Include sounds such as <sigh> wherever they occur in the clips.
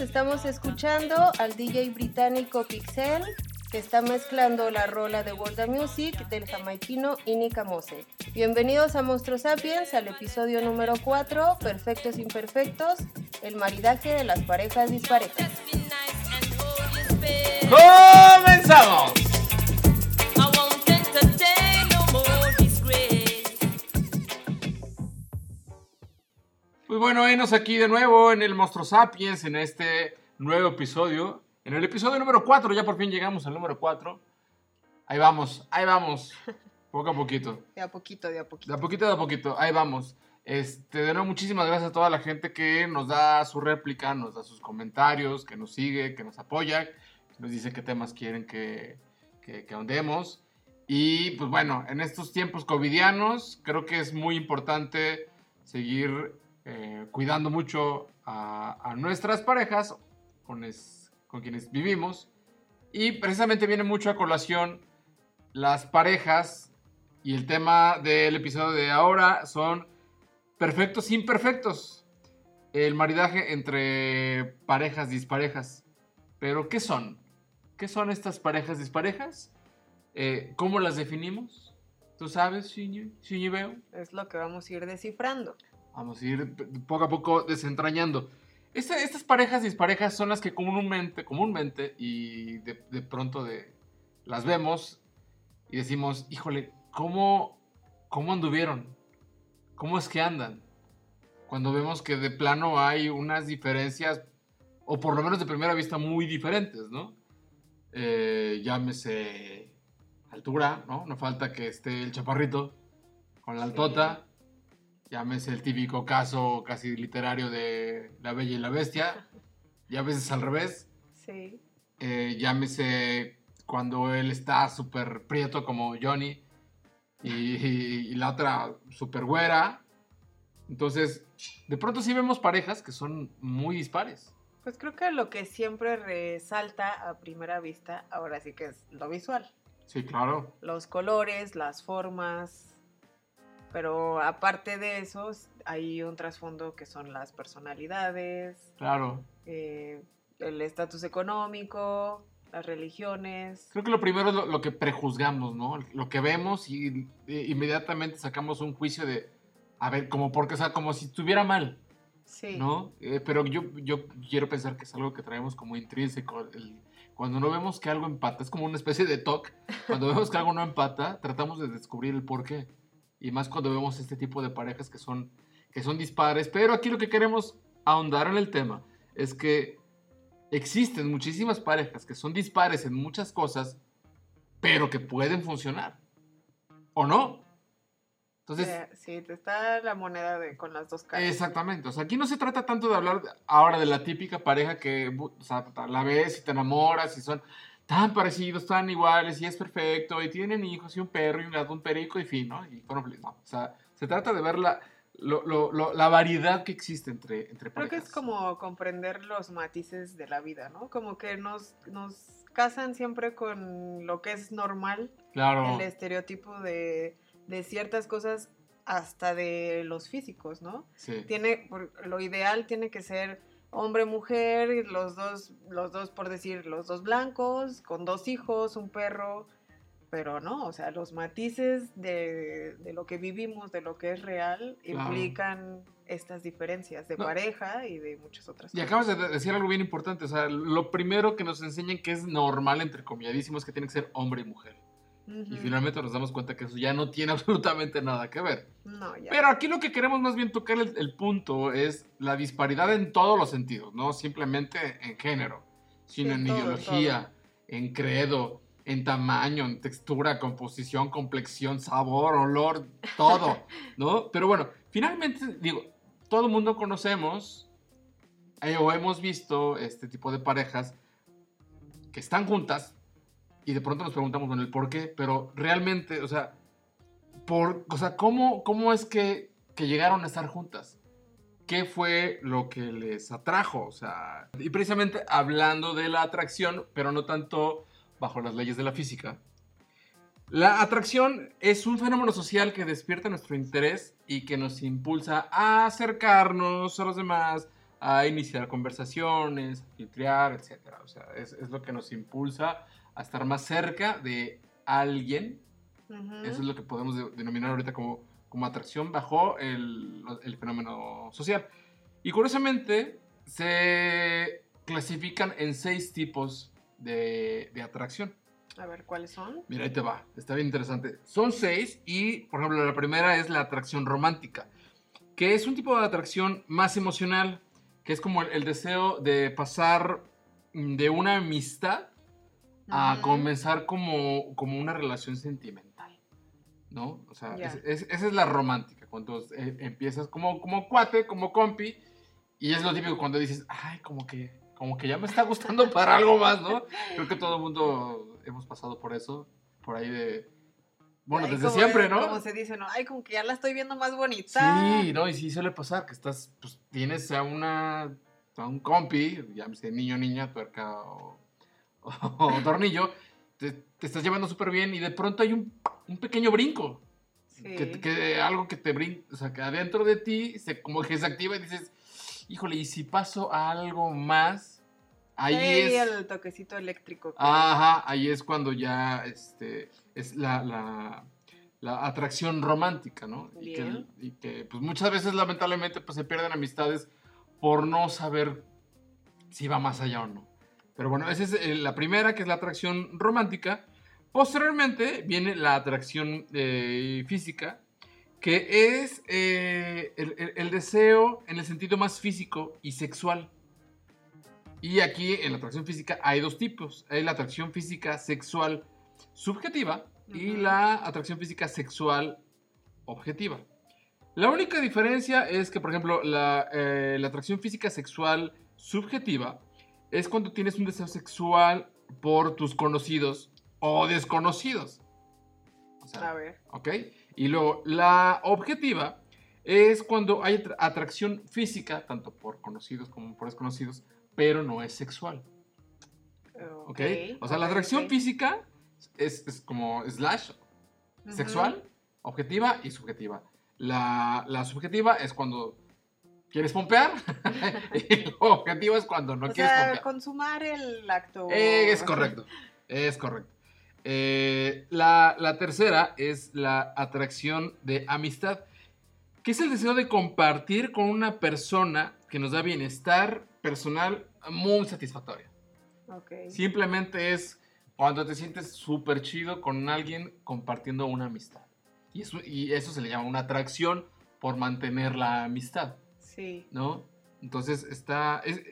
estamos escuchando al DJ británico Pixel que está mezclando la rola de World of Music del jamaiquino Inika Mose. Bienvenidos a Monstruos Sapiens al episodio número 4, Perfectos Imperfectos, el maridaje de las parejas disparejas. ¡Comenzamos! Pues bueno, venos aquí de nuevo en el Monstruo Sapiens, en este nuevo episodio. En el episodio número 4, ya por fin llegamos al número 4. Ahí vamos, ahí vamos. Poco a poquito. De a poquito, de a De poquito. a poquito, de a poquito. Ahí vamos. Este, de nuevo, muchísimas gracias a toda la gente que nos da su réplica, nos da sus comentarios, que nos sigue, que nos apoya, que nos dice qué temas quieren que, que, que ahondemos. Y pues bueno, en estos tiempos covidianos, creo que es muy importante seguir eh, cuidando mucho a, nuestras parejas con, es- con quienes vivimos. Y precisamente viene mucho a colación las parejas y el tema del episodio de ahora son perfectos imperfectos. El maridaje entre parejas disparejas. Pero, ¿qué son? ¿Qué son estas parejas disparejas? Eh, ¿Cómo las definimos? ¿Tú sabes? Shinji veo. Es lo que vamos a ir descifrando. Vamos a ir poco a poco desentrañando. Esta- estas parejas disparejas son las que comúnmente, comúnmente y de, de pronto de, las vemos y decimos, híjole, ¿cómo, ¿cómo anduvieron? ¿Cómo es que andan? Cuando vemos que de plano hay unas diferencias, o por lo menos de primera vista muy diferentes, ¿no? Eh, llámese altura, ¿no? No falta que esté el chaparrito con la altota. Llámese el típico caso casi literario de La Bella y la Bestia. Y a veces al revés. Sí. Eh, llámese cuando él está súper prieto como Johnny. Y, y- y la otra súper güera. Entonces, de pronto sí vemos parejas que son muy dispares. Pues creo que lo que siempre resalta a primera vista, ahora sí que es lo visual. Sí, claro. Los colores, las formas. Pero aparte de eso, hay un trasfondo que son las personalidades, Claro. eh, el estatus económico, las religiones. Creo que lo primero es lo, lo que prejuzgamos, ¿no? Lo que vemos y, inmediatamente sacamos un juicio de, a ver, como porque, o sea, como si estuviera mal. Sí. ¿no? Eh, pero yo, yo quiero pensar que es algo que traemos como intrínseco. el- cuando no vemos que algo empata, es como una especie de TOC. Cuando vemos que algo no empata, tratamos de descubrir el por qué. Y más cuando vemos este tipo de parejas que son, que son dispares. Pero aquí lo que queremos ahondar en el tema es que existen muchísimas parejas que son dispares en muchas cosas, pero que pueden funcionar. ¿O no? Entonces, Eh, sí, te está la moneda de, con las dos caras. Exactamente, o sea, aquí no se trata tanto de hablar ahora de la típica pareja que o sea, la ves y te enamoras y son tan parecidos, tan iguales y es perfecto y tienen hijos y un perro y un gato, un perico y fin, ¿no? Y felices. No, o sea, se trata de ver la, lo- lo- lo- la variedad que existe entre, entre Creo que parejas. es como comprender los matices de la vida, ¿no? Como que nos, nos casan siempre con lo que es normal, Claro, el estereotipo de, de ciertas cosas hasta de los físicos, ¿no? sí. Tiene, lo ideal tiene que ser hombre, mujer, y los dos, los dos, por decir, los dos blancos, con dos hijos, un perro, pero no, o sea, los matices de, de lo que vivimos, de lo que es real, Claro. implican estas diferencias de No. pareja y de muchas otras Y cosas. acabas de de- decir algo bien importante, o sea, lo primero que nos enseñan que es normal, entre comilladísimos, es que tiene que ser hombre y mujer. Y finalmente nos damos cuenta que eso ya no tiene <laughs> absolutamente nada que ver. No, ya. Pero aquí lo que queremos más bien tocar el, el punto es la disparidad en todos los sentidos, no simplemente en género, sino Sí, en todo, ideología, en credo, en tamaño, en textura, composición, complexión, sabor, olor, todo, <laughs> ¿no? Pero bueno, finalmente, digo, todo el mundo conocemos eh, o hemos visto este tipo de parejas que están juntas y de pronto nos preguntamos, bueno, el por qué, pero realmente, o sea, por, o sea, ¿cómo, cómo es que, que llegaron a estar juntas? ¿Qué fue lo que les atrajo? O sea, y precisamente hablando de la atracción, pero no tanto bajo las leyes de la física. La atracción es un fenómeno social que despierta nuestro interés y que nos impulsa a acercarnos a los demás, a iniciar conversaciones, a filtrear, etc. O sea, es, es lo que nos impulsa a estar más cerca de alguien Ujú. eso es lo que podemos de- denominar ahorita como, como atracción bajo el, el fenómeno social. Y curiosamente, se clasifican en seis tipos de, de atracción. A ver, ¿cuáles son? Mira, ahí te va, está bien interesante. Son seis y, por ejemplo, la primera es la atracción romántica, que es un tipo de atracción más emocional, que es como el, el deseo de pasar mm, de una amistad a comenzar como, como una relación sentimental, ¿no? O sea, Ya. es- es- esa es la romántica, cuando eh, empiezas como, como cuate, como compi, y es lo típico cuando dices, ay, como que, como que ya me está gustando <laughs> para algo más, ¿no? Creo que todo el mundo hemos pasado por eso, por ahí de... Bueno, Ay, desde como- siempre, ¿no? Como se dice, ¿no? Ay, como que ya la estoy viendo más bonita. Sí, ¿no? Y sí suele pasar que estás, pues tienes a una, a un compi, llámese niño, niña, tuerca o, o <laughs> tornillo, te, te estás llevando súper bien y de pronto hay un, un pequeño brinco. Sí. Que, que algo que te brinca, o sea, que adentro de ti se, como que se activa y dices, híjole, ¿y si paso a algo más? Ahí Sí, es... el toquecito eléctrico. Ajá, ahí es cuando ya este, es la, la- la atracción romántica, ¿no? Y que, Bien. y que, pues muchas veces lamentablemente pues, se pierden amistades por no saber si va más allá o no. Pero bueno, esa es eh, la primera, que es la atracción romántica. Posteriormente viene la atracción eh, física, que es eh, el, el- el deseo en el sentido más físico y sexual. Y aquí en la atracción física hay dos tipos. Hay la atracción física sexual subjetiva y la atracción física sexual objetiva. La única diferencia es que, por ejemplo, la, eh, la atracción física sexual subjetiva es cuando tienes un deseo sexual por tus conocidos o desconocidos. O sea, A ver. ¿Ok? Y luego, la objetiva es cuando hay atra- atracción física, tanto por conocidos como por desconocidos, pero no es sexual. ¿Ok? O sea, la atracción física es, es como slash, sexual, objetiva y subjetiva. La, la subjetiva es cuando quieres pompear <laughs> y la objetiva es cuando no o quieres sea, pompear. consumar el acto. Eh, es correcto, es correcto. Eh, la, la tercera es la atracción de amistad, que es el deseo de compartir con una persona que nos da bienestar personal muy satisfactorio. Ok. Simplemente es cuando te sientes súper chido con alguien compartiendo una amistad. Y eso, y eso se le llama una atracción por mantener la amistad. Sí. ¿no? Entonces está, es-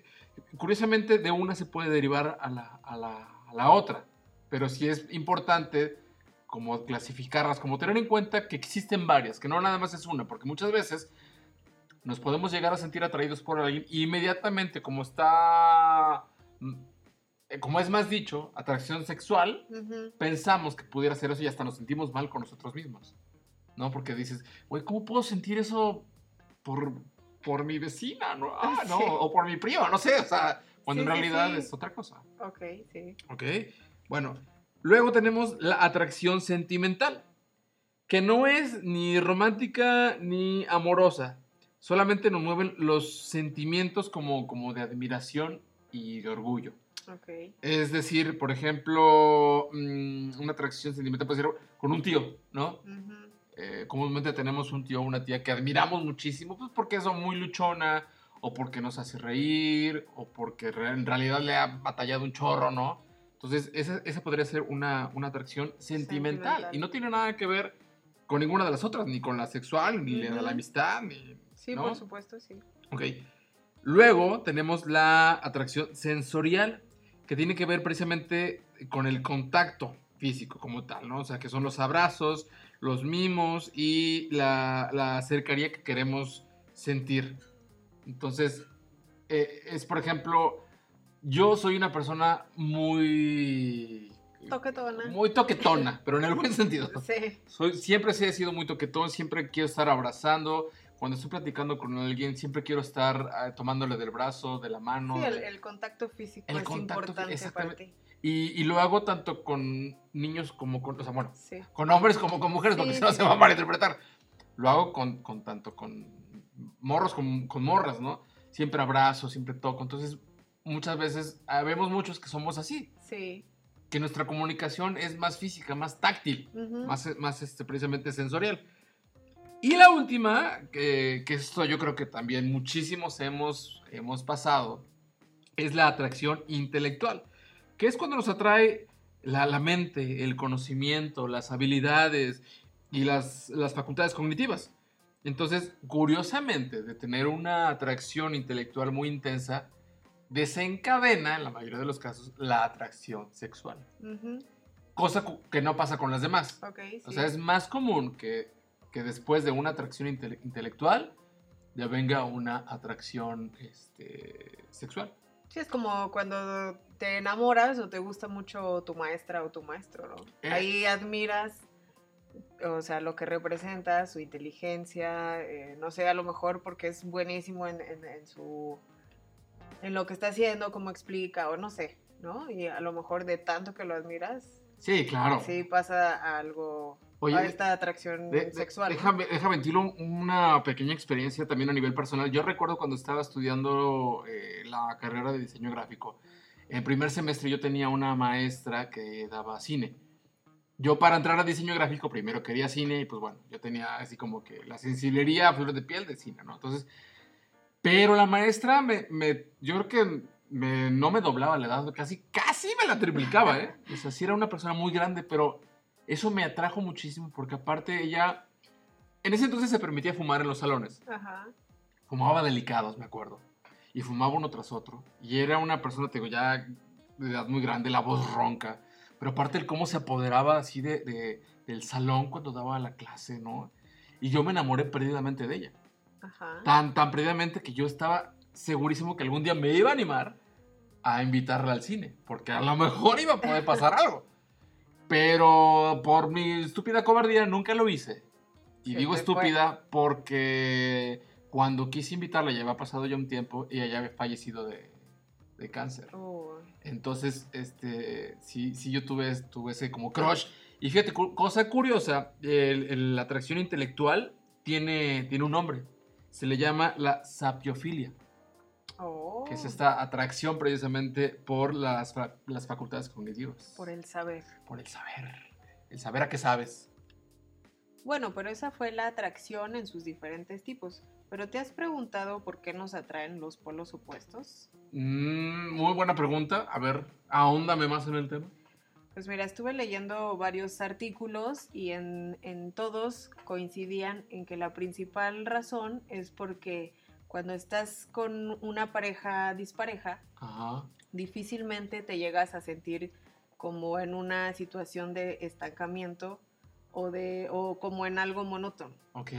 curiosamente de una se puede derivar a la, a la- a la otra, pero sí es importante como clasificarlas, como tener en cuenta que existen varias, que no nada más es una, porque muchas veces nos podemos llegar a sentir atraídos por alguien y inmediatamente como está, mm, como es más dicho, atracción sexual, pensamos que pudiera ser eso y hasta nos sentimos mal con nosotros mismos. ¿No? Porque dices, güey, ¿cómo puedo sentir eso por, por mi vecina? ¿no? Ah, no, Sí. o por mi primo, no sé. O sea, cuando Sí, en realidad sí. es otra cosa. Ok, sí. ¿Ok? Bueno, luego tenemos la atracción sentimental, que no es ni romántica ni amorosa. Solamente nos mueven los sentimientos como, como de admiración y de orgullo. Ok. Es decir, por ejemplo, mm, una atracción sentimental puede ser con un tío, ¿no? Eh, comúnmente tenemos un tío o una tía que admiramos muchísimo, pues porque es muy luchona, o porque nos hace reír, o porque en realidad le ha batallado un chorro, ¿no? Entonces, esa, esa podría ser una, una atracción sentimental. Sentimental. Y no tiene nada que ver con ninguna de las otras, ni con la sexual, ni la de la amistad, ni... Sí, ¿no? por supuesto, sí. Ok. Luego tenemos la atracción sensorial, que tiene que ver precisamente con el contacto físico como tal, ¿no? O sea, que son los abrazos, los mimos y la, la cercanía que queremos sentir. Entonces, eh, es por ejemplo, yo soy una persona muy... Toquetona. Muy toquetona, pero en el buen sentido. Sí. Soy, siempre sí he sido muy toquetón, siempre quiero estar abrazando. Cuando estoy platicando con alguien, siempre quiero estar ah, tomándole del brazo, de la mano. Sí, el, el contacto físico El es contacto importante para exactamente. ti. y, y lo hago tanto con niños como con, o sea, bueno, Sí. con hombres como con mujeres, porque Sí, si no se va a malinterpretar. Lo hago con, con tanto con morros como con morras, ¿no? Siempre abrazo, siempre toco. Entonces, muchas veces, ah, vemos muchos que somos así, Sí. que nuestra comunicación es más física, más táctil. Ujú. más, más este, precisamente sensorial. Y la última, que, que esto yo creo que también muchísimos hemos, hemos pasado, es la atracción intelectual, que es cuando nos atrae la, la mente, el conocimiento, las habilidades y las, las facultades cognitivas. Entonces, curiosamente, de tener una atracción intelectual muy intensa, desencadena, en la mayoría de los casos, la atracción sexual. Cosa que no pasa con las demás. Sí. O sea, es más común que, que después de una atracción intele- intelectual ya venga una atracción este, sexual. Sí, es como cuando te enamoras o te gusta mucho tu maestra o tu maestro, ¿no? Eh. Ahí admiras, o sea, lo que representa, su inteligencia, eh, no sé, a lo mejor porque es buenísimo en, en- en su... en lo que está haciendo, cómo explica, o no sé, ¿no? Y a lo mejor de tanto que lo admiras, Sí, claro. sí pasa a algo, Oye, a esta atracción De- de- sexual. déjame, déjame ventilo una pequeña experiencia también a nivel personal. Yo recuerdo cuando estaba estudiando eh, la carrera de diseño gráfico. En primer semestre yo tenía una maestra que daba cine. Yo para entrar a diseño gráfico primero quería cine y pues bueno, yo tenía así como que la sensiblería a flor de piel de cine, ¿no? Entonces, pero la maestra me, me- yo creo que me- no me doblaba la edad, casi, casi me la triplicaba, ¿eh? O sea, sí era una persona muy grande, pero eso me atrajo muchísimo porque aparte ella, en ese entonces se permitía fumar en los salones. Ajá. Fumaba delicados, me acuerdo. Y fumaba uno tras otro. Y era una persona, te digo, ya de edad muy grande, la voz ronca. Pero aparte el cómo se apoderaba así de, de- del salón cuando daba la clase, ¿no? Y yo me enamoré perdidamente de ella. Ajá. Tan, tan perdidamente que yo estaba segurísimo que algún día me iba a animar a invitarla al cine. Porque a lo mejor iba a poder pasar algo. Pero por mi estúpida cobardía nunca lo hice. Y digo estúpida porque cuando quise invitarla ya había pasado ya un tiempo y ella había fallecido de, de cáncer. Entonces, este, sí, sí yo tuve, tuve ese como crush. Y fíjate, cu- cosa curiosa, la atracción intelectual tiene, tiene un nombre. Se le llama la sapiofilia, Oh. que es esta atracción precisamente por las, las facultades cognitivas. Por el saber. Por el saber. El saber a qué sabes. Bueno, pero esa fue la atracción en sus diferentes tipos. ¿Pero te has preguntado por qué nos atraen los polos opuestos? Mm, muy buena pregunta. A ver, ahóndame más en el tema. Pues mira, estuve leyendo varios artículos y en, en todos coincidían en que la principal razón es porque cuando estás con una pareja dispareja, Ajá. difícilmente te llegas a sentir como en una situación de estancamiento o, de, o como en algo monótono. Ok.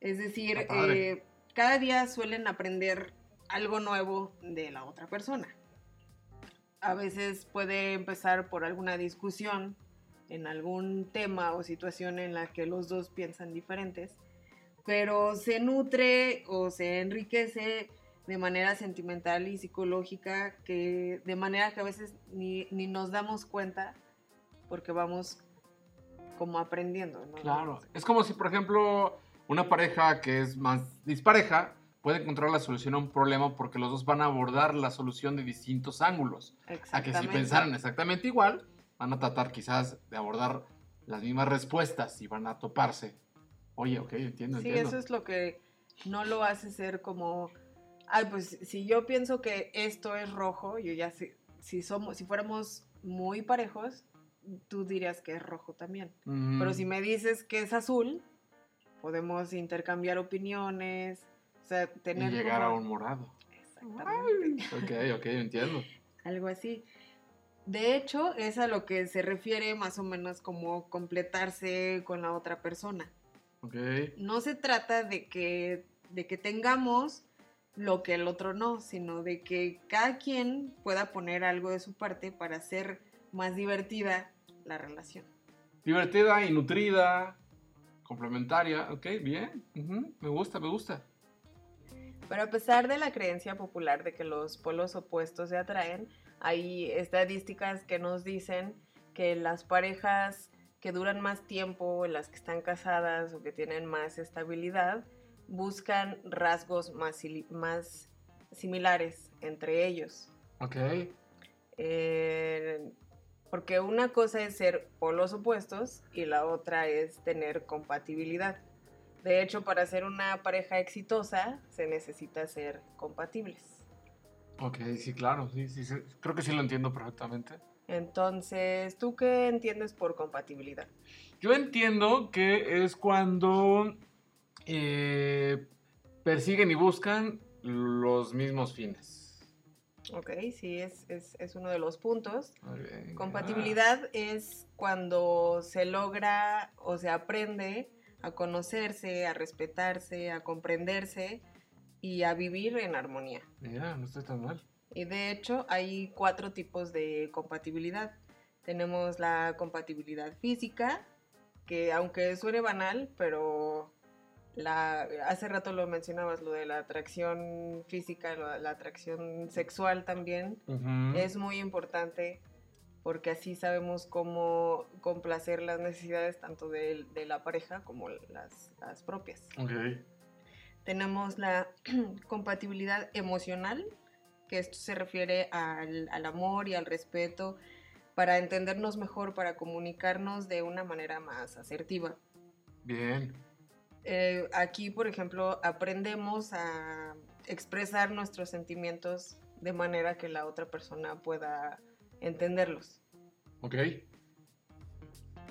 Es decir, eh, cada día suelen aprender algo nuevo de la otra persona. A veces puede empezar por alguna discusión en algún tema o situación en la que los dos piensan diferentes, pero se nutre o se enriquece de manera sentimental y psicológica, que de manera que a veces ni, ni nos damos cuenta porque vamos como aprendiendo. ¿no? Claro. Es como si, por ejemplo, una pareja que es más dispareja puede encontrar la solución a un problema porque los dos van a abordar la solución de distintos ángulos. A que si pensaran exactamente igual, van a tratar quizás de abordar las mismas respuestas y van a toparse. Oye, ok, entiendo, Sí, entiendo. eso es lo que no lo hace ser como, ay, pues si yo pienso que esto es rojo, yo ya sé, si somos, si fuéramos muy parejos, tú dirías que es rojo también. Ujú. Pero si me dices que es azul, podemos intercambiar opiniones, o sea, Y tener llegar a como- un morado. Exactamente. Ok, ok, entiendo. <laughs> Algo así. De hecho, es a lo que se refiere más o menos como completarse con la otra persona. Ok. No se trata de que, de que tengamos lo que el otro no, sino de que cada quien pueda poner algo de su parte para hacer más divertida la relación. Divertida y nutrida, complementaria. Ok, bien. Me gusta, me gusta. Pero a pesar de la creencia popular de que los polos opuestos se atraen, hay estadísticas que nos dicen que las parejas que duran más tiempo, las que están casadas o que tienen más estabilidad, buscan rasgos más, similares entre ellos. Ok. Eh, porque una cosa es ser polos opuestos y la otra es tener compatibilidad. De hecho, para ser una pareja exitosa se necesita ser compatibles. Ok, sí, claro. Sí, sí, sí. Creo que sí lo entiendo perfectamente. Entonces, ¿tú qué entiendes por compatibilidad? Yo entiendo que es cuando eh, persiguen y buscan los mismos fines. Ok, sí, es, es, es uno de los puntos. Bien. Compatibilidad es cuando se logra o se aprende a conocerse, a respetarse, a comprenderse y a vivir en armonía. Mira, no estoy tan mal. Y de hecho hay cuatro tipos de compatibilidad. Tenemos la compatibilidad física, que aunque suene banal, pero la, hace rato lo mencionabas, lo de la atracción física, la atracción sexual también, es muy importante porque así sabemos cómo complacer las necesidades tanto de, de la pareja como las, las propias. Ok. Tenemos la <clears throat> compatibilidad emocional, que esto se refiere al, al amor y al respeto para entendernos mejor, para comunicarnos de una manera más asertiva. Bien. Eh, aquí, por ejemplo, aprendemos a expresar nuestros sentimientos de manera que la otra persona pueda entenderlos. Ok.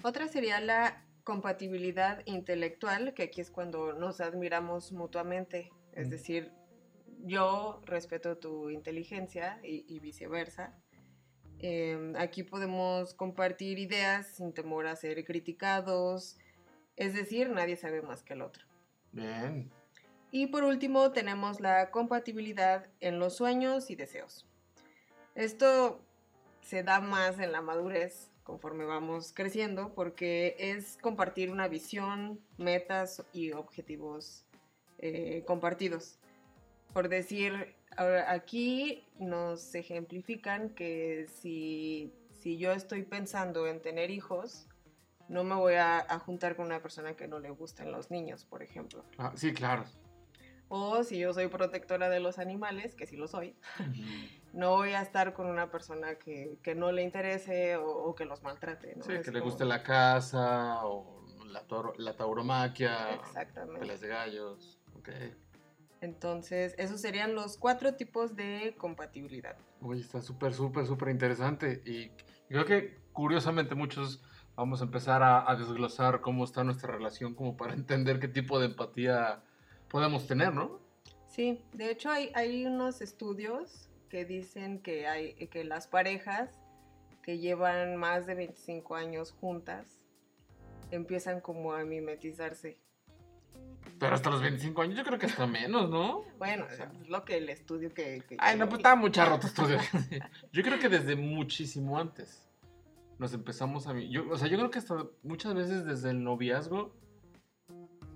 Otra sería la compatibilidad intelectual, que aquí es cuando nos admiramos mutuamente. Es Mm. decir, yo respeto tu inteligencia y, y viceversa. Eh, aquí podemos compartir ideas sin temor a ser criticados. Es decir, nadie sabe más que el otro. Bien. Y por último tenemos la compatibilidad en los sueños y deseos. Esto se da más en la madurez conforme vamos creciendo porque es compartir una visión, metas y objetivos eh, compartidos. Por decir, ahora aquí nos ejemplifican que si, si yo estoy pensando en tener hijos, no me voy a, a juntar con una persona que no le gusten los niños, por ejemplo. Ah, sí, claro. O si yo soy protectora de los animales, que sí lo soy, no voy a estar con una persona que, que no le interese o, o que los maltrate. ¿no? Sí, Es que le guste la casa o la, la tauromaquia. Exactamente. Pelas de gallos. Ok. Entonces, esos serían los cuatro tipos de compatibilidad. Oye, está súper, súper, súper interesante. Y creo que curiosamente muchos vamos a empezar a, a desglosar cómo está nuestra relación como para <laughs> entender qué tipo de empatía podemos tener, ¿no? Sí, de hecho hay, hay unos estudios que dicen que, hay, que las parejas que llevan más de 25 años juntas empiezan como a mimetizarse. Pero hasta los 25 años yo creo que hasta menos, ¿no? Bueno, O sea, es lo que el estudio que... que- Ay, no, pues estaba muy charro tu estudio. <laughs> <laughs> Yo creo que desde muchísimo antes nos empezamos a... Yo, o sea, yo creo que hasta muchas veces desde el noviazgo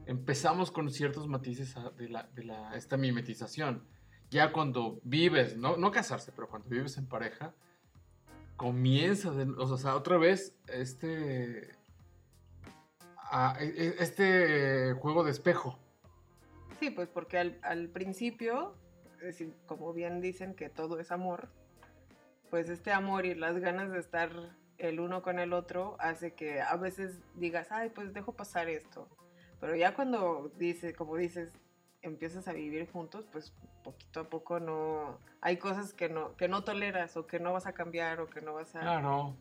empezamos con ciertos matices de, la, de la, esta mimetización. Ya cuando vives, no, no casarse, pero cuando vives en pareja, comienza, de- o sea, otra vez este... a- e- e- este juego de espejo. Sí, pues porque al, al principio, es decir, como bien dicen que todo es amor, pues este amor y las ganas de estar el uno con el otro hace que a veces digas, ay, pues dejo pasar esto. Pero ya cuando dice, como dices, empiezas a vivir juntos, pues poquito a poco no hay cosas que no que no toleras o que no vas a cambiar o que no vas a Claro.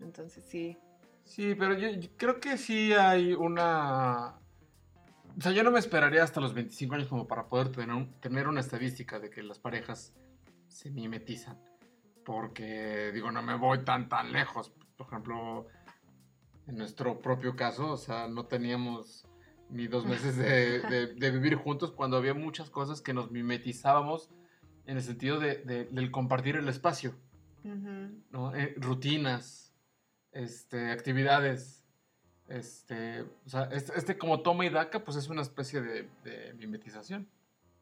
entonces sí Sí, pero yo, yo creo que sí hay una... O sea, yo no me esperaría hasta los 25 años como para poder tener, un- tener una estadística de que las parejas se mimetizan. Porque, digo, no me voy tan, tan lejos. Por ejemplo, en nuestro propio caso, o sea, no teníamos ni dos meses de, de- de vivir juntos cuando había muchas cosas que nos mimetizábamos en el sentido de- de- del compartir el espacio. ¿no? Eh, rutinas, este, actividades, este, o sea, este, este como toma y daca, pues es una especie de, de mimetización.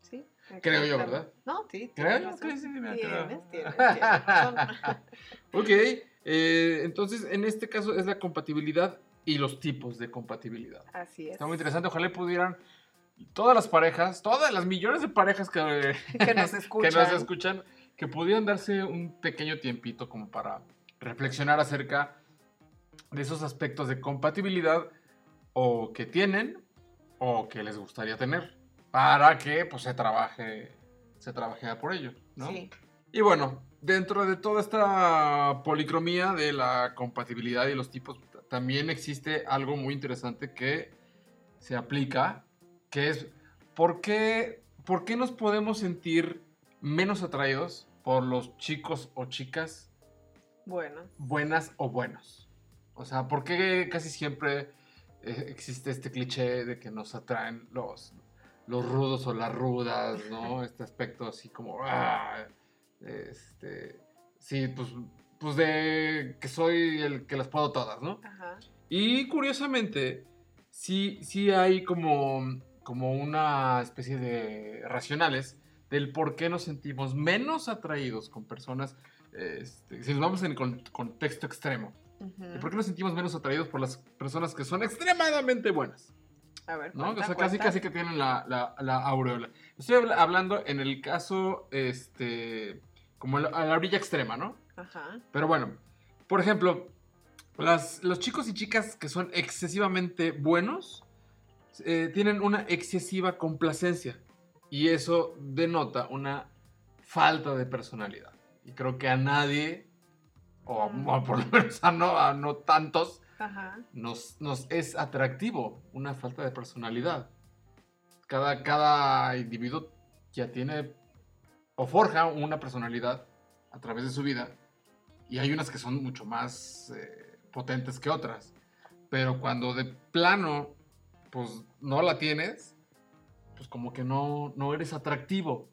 sí Creo yo. ¿verdad? no sí Creo sí, sí, me tienes, tienes. <laughs> <laughs> Ok, eh, entonces en este caso es la compatibilidad y los tipos de compatibilidad. así es Está muy interesante, ojalá pudieran todas las parejas, todas las millones de parejas que, <laughs> que nos que escuchan nos escuchan, que pudieran darse un pequeño tiempito como para reflexionar acerca de esos aspectos de compatibilidad o que tienen o que les gustaría tener para que pues se trabaje se trabaje por ello, ¿no? sí Y bueno, dentro de toda esta policromía de la compatibilidad y los tipos, también existe algo muy interesante que se aplica, que es ¿por qué, por qué nos podemos sentir menos atraídos por los chicos o chicas bueno buenas o buenos? O sea, ¿por qué casi siempre eh, existe este cliché de que nos atraen los, los rudos o las rudas, ¿no? <laughs> Este aspecto así como... ah, este, sí, pues, pues de que soy el que las puedo todas, ¿no? ajá Y curiosamente, sí, sí hay como, como una especie de racionales del por qué nos sentimos menos atraídos con personas, este, si nos vamos en el con- contexto extremo, ujú. ¿de por qué nos sentimos menos atraídos por las personas que son extremadamente buenas? a ver ¿no? o sea, casi, cuenta. casi que tienen la, la, la aureola. Estoy habla- hablando en el caso, este, como a la orilla extrema, ¿no? ajá Pero bueno, por ejemplo, las- los chicos y chicas que son excesivamente buenos eh, tienen una excesiva complacencia y eso denota una falta de personalidad. Y creo que a nadie, o, o por lo menos a no, a no tantos, ajá nos, nos es atractivo una falta de personalidad. Cada, cada individuo ya tiene o forja una personalidad a través de su vida y hay unas que son mucho más eh, potentes que otras. Pero cuando de plano, pues no la tienes, pues como que no, no eres atractivo.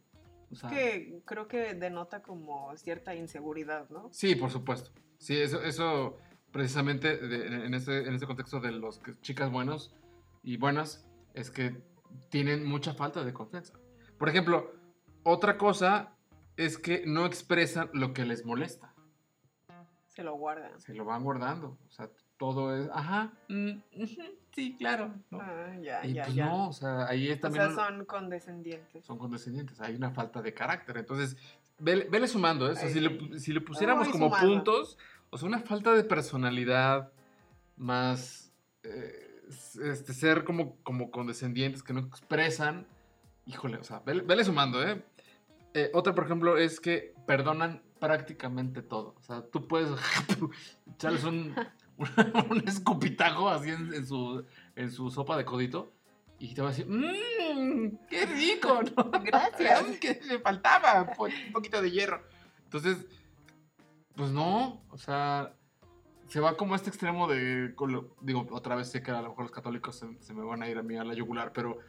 O sea, que creo que denota como cierta inseguridad no Sí, por supuesto. Sí, eso, eso precisamente de- en, este, en este contexto de los que- chicas buenos y buenas es que tienen mucha falta de confianza. Por ejemplo, otra cosa es que no expresan lo que les molesta. se lo guardan Se lo van guardando. O sea, todo es, ajá, mm, sí, claro. ¿no? Ah, ya y ya pues ya no, o sea, ahí es o también... sea un- son condescendientes son condescendientes, hay una falta de carácter. Entonces, vele, vele sumando eso. Si Ay. le, si le pusiéramos como sumando. puntos, o sea, una falta de personalidad, más eh, este, ser como, como condescendientes, que no expresan. Híjole, o sea, vele, vele sumando, ¿eh? Eh, Otra, por ejemplo, es que perdonan prácticamente todo. O sea, tú puedes <laughs> echarles un, <laughs> un, escupitajo así en, en su, en su sopa de codito y te va a decir, mmm, qué rico, <laughs> ¿no? Gracias. que le faltaba un poquito de hierro. Entonces, pues no, o sea, se va como a este extremo de, lo- digo, otra vez sé que a lo mejor los católicos se, se me van a ir a mí a la yugular, pero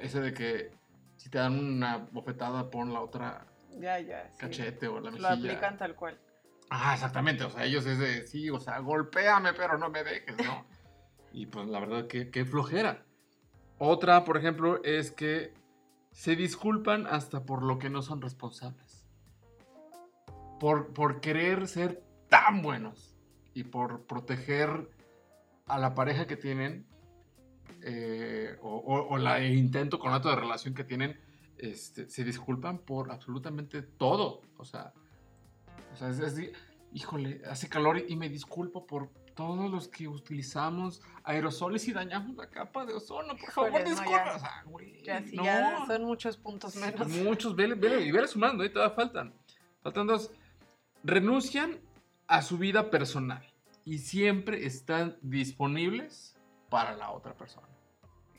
ese de que si te dan una bofetada, pon la otra ya ya sí. cachete o la lo mejilla. aplican tal cual Ah, exactamente, o sea, ellos es de, sí, o sea, golpéame, pero no me dejes, ¿no? y pues la verdad que, que flojera. Otra, por ejemplo, es que se disculpan hasta por lo que no son responsables. Por, por querer ser tan buenos y por proteger a la pareja que tienen eh, o, o- o la el intento con acto de relación que tienen, este, se disculpan por absolutamente todo. O sea, o sea, es, es híjole, hace calor y me disculpo por todos los que utilizamos aerosoles y dañamos la capa de ozono, por favor, no, ya. O sea, güey, Ya, sí, no. ya son muchos puntos menos. Muchos, vele, vele, y vele sumando, ahí todavía faltan. Faltan dos. Renuncian a su vida personal y siempre están disponibles para la otra persona.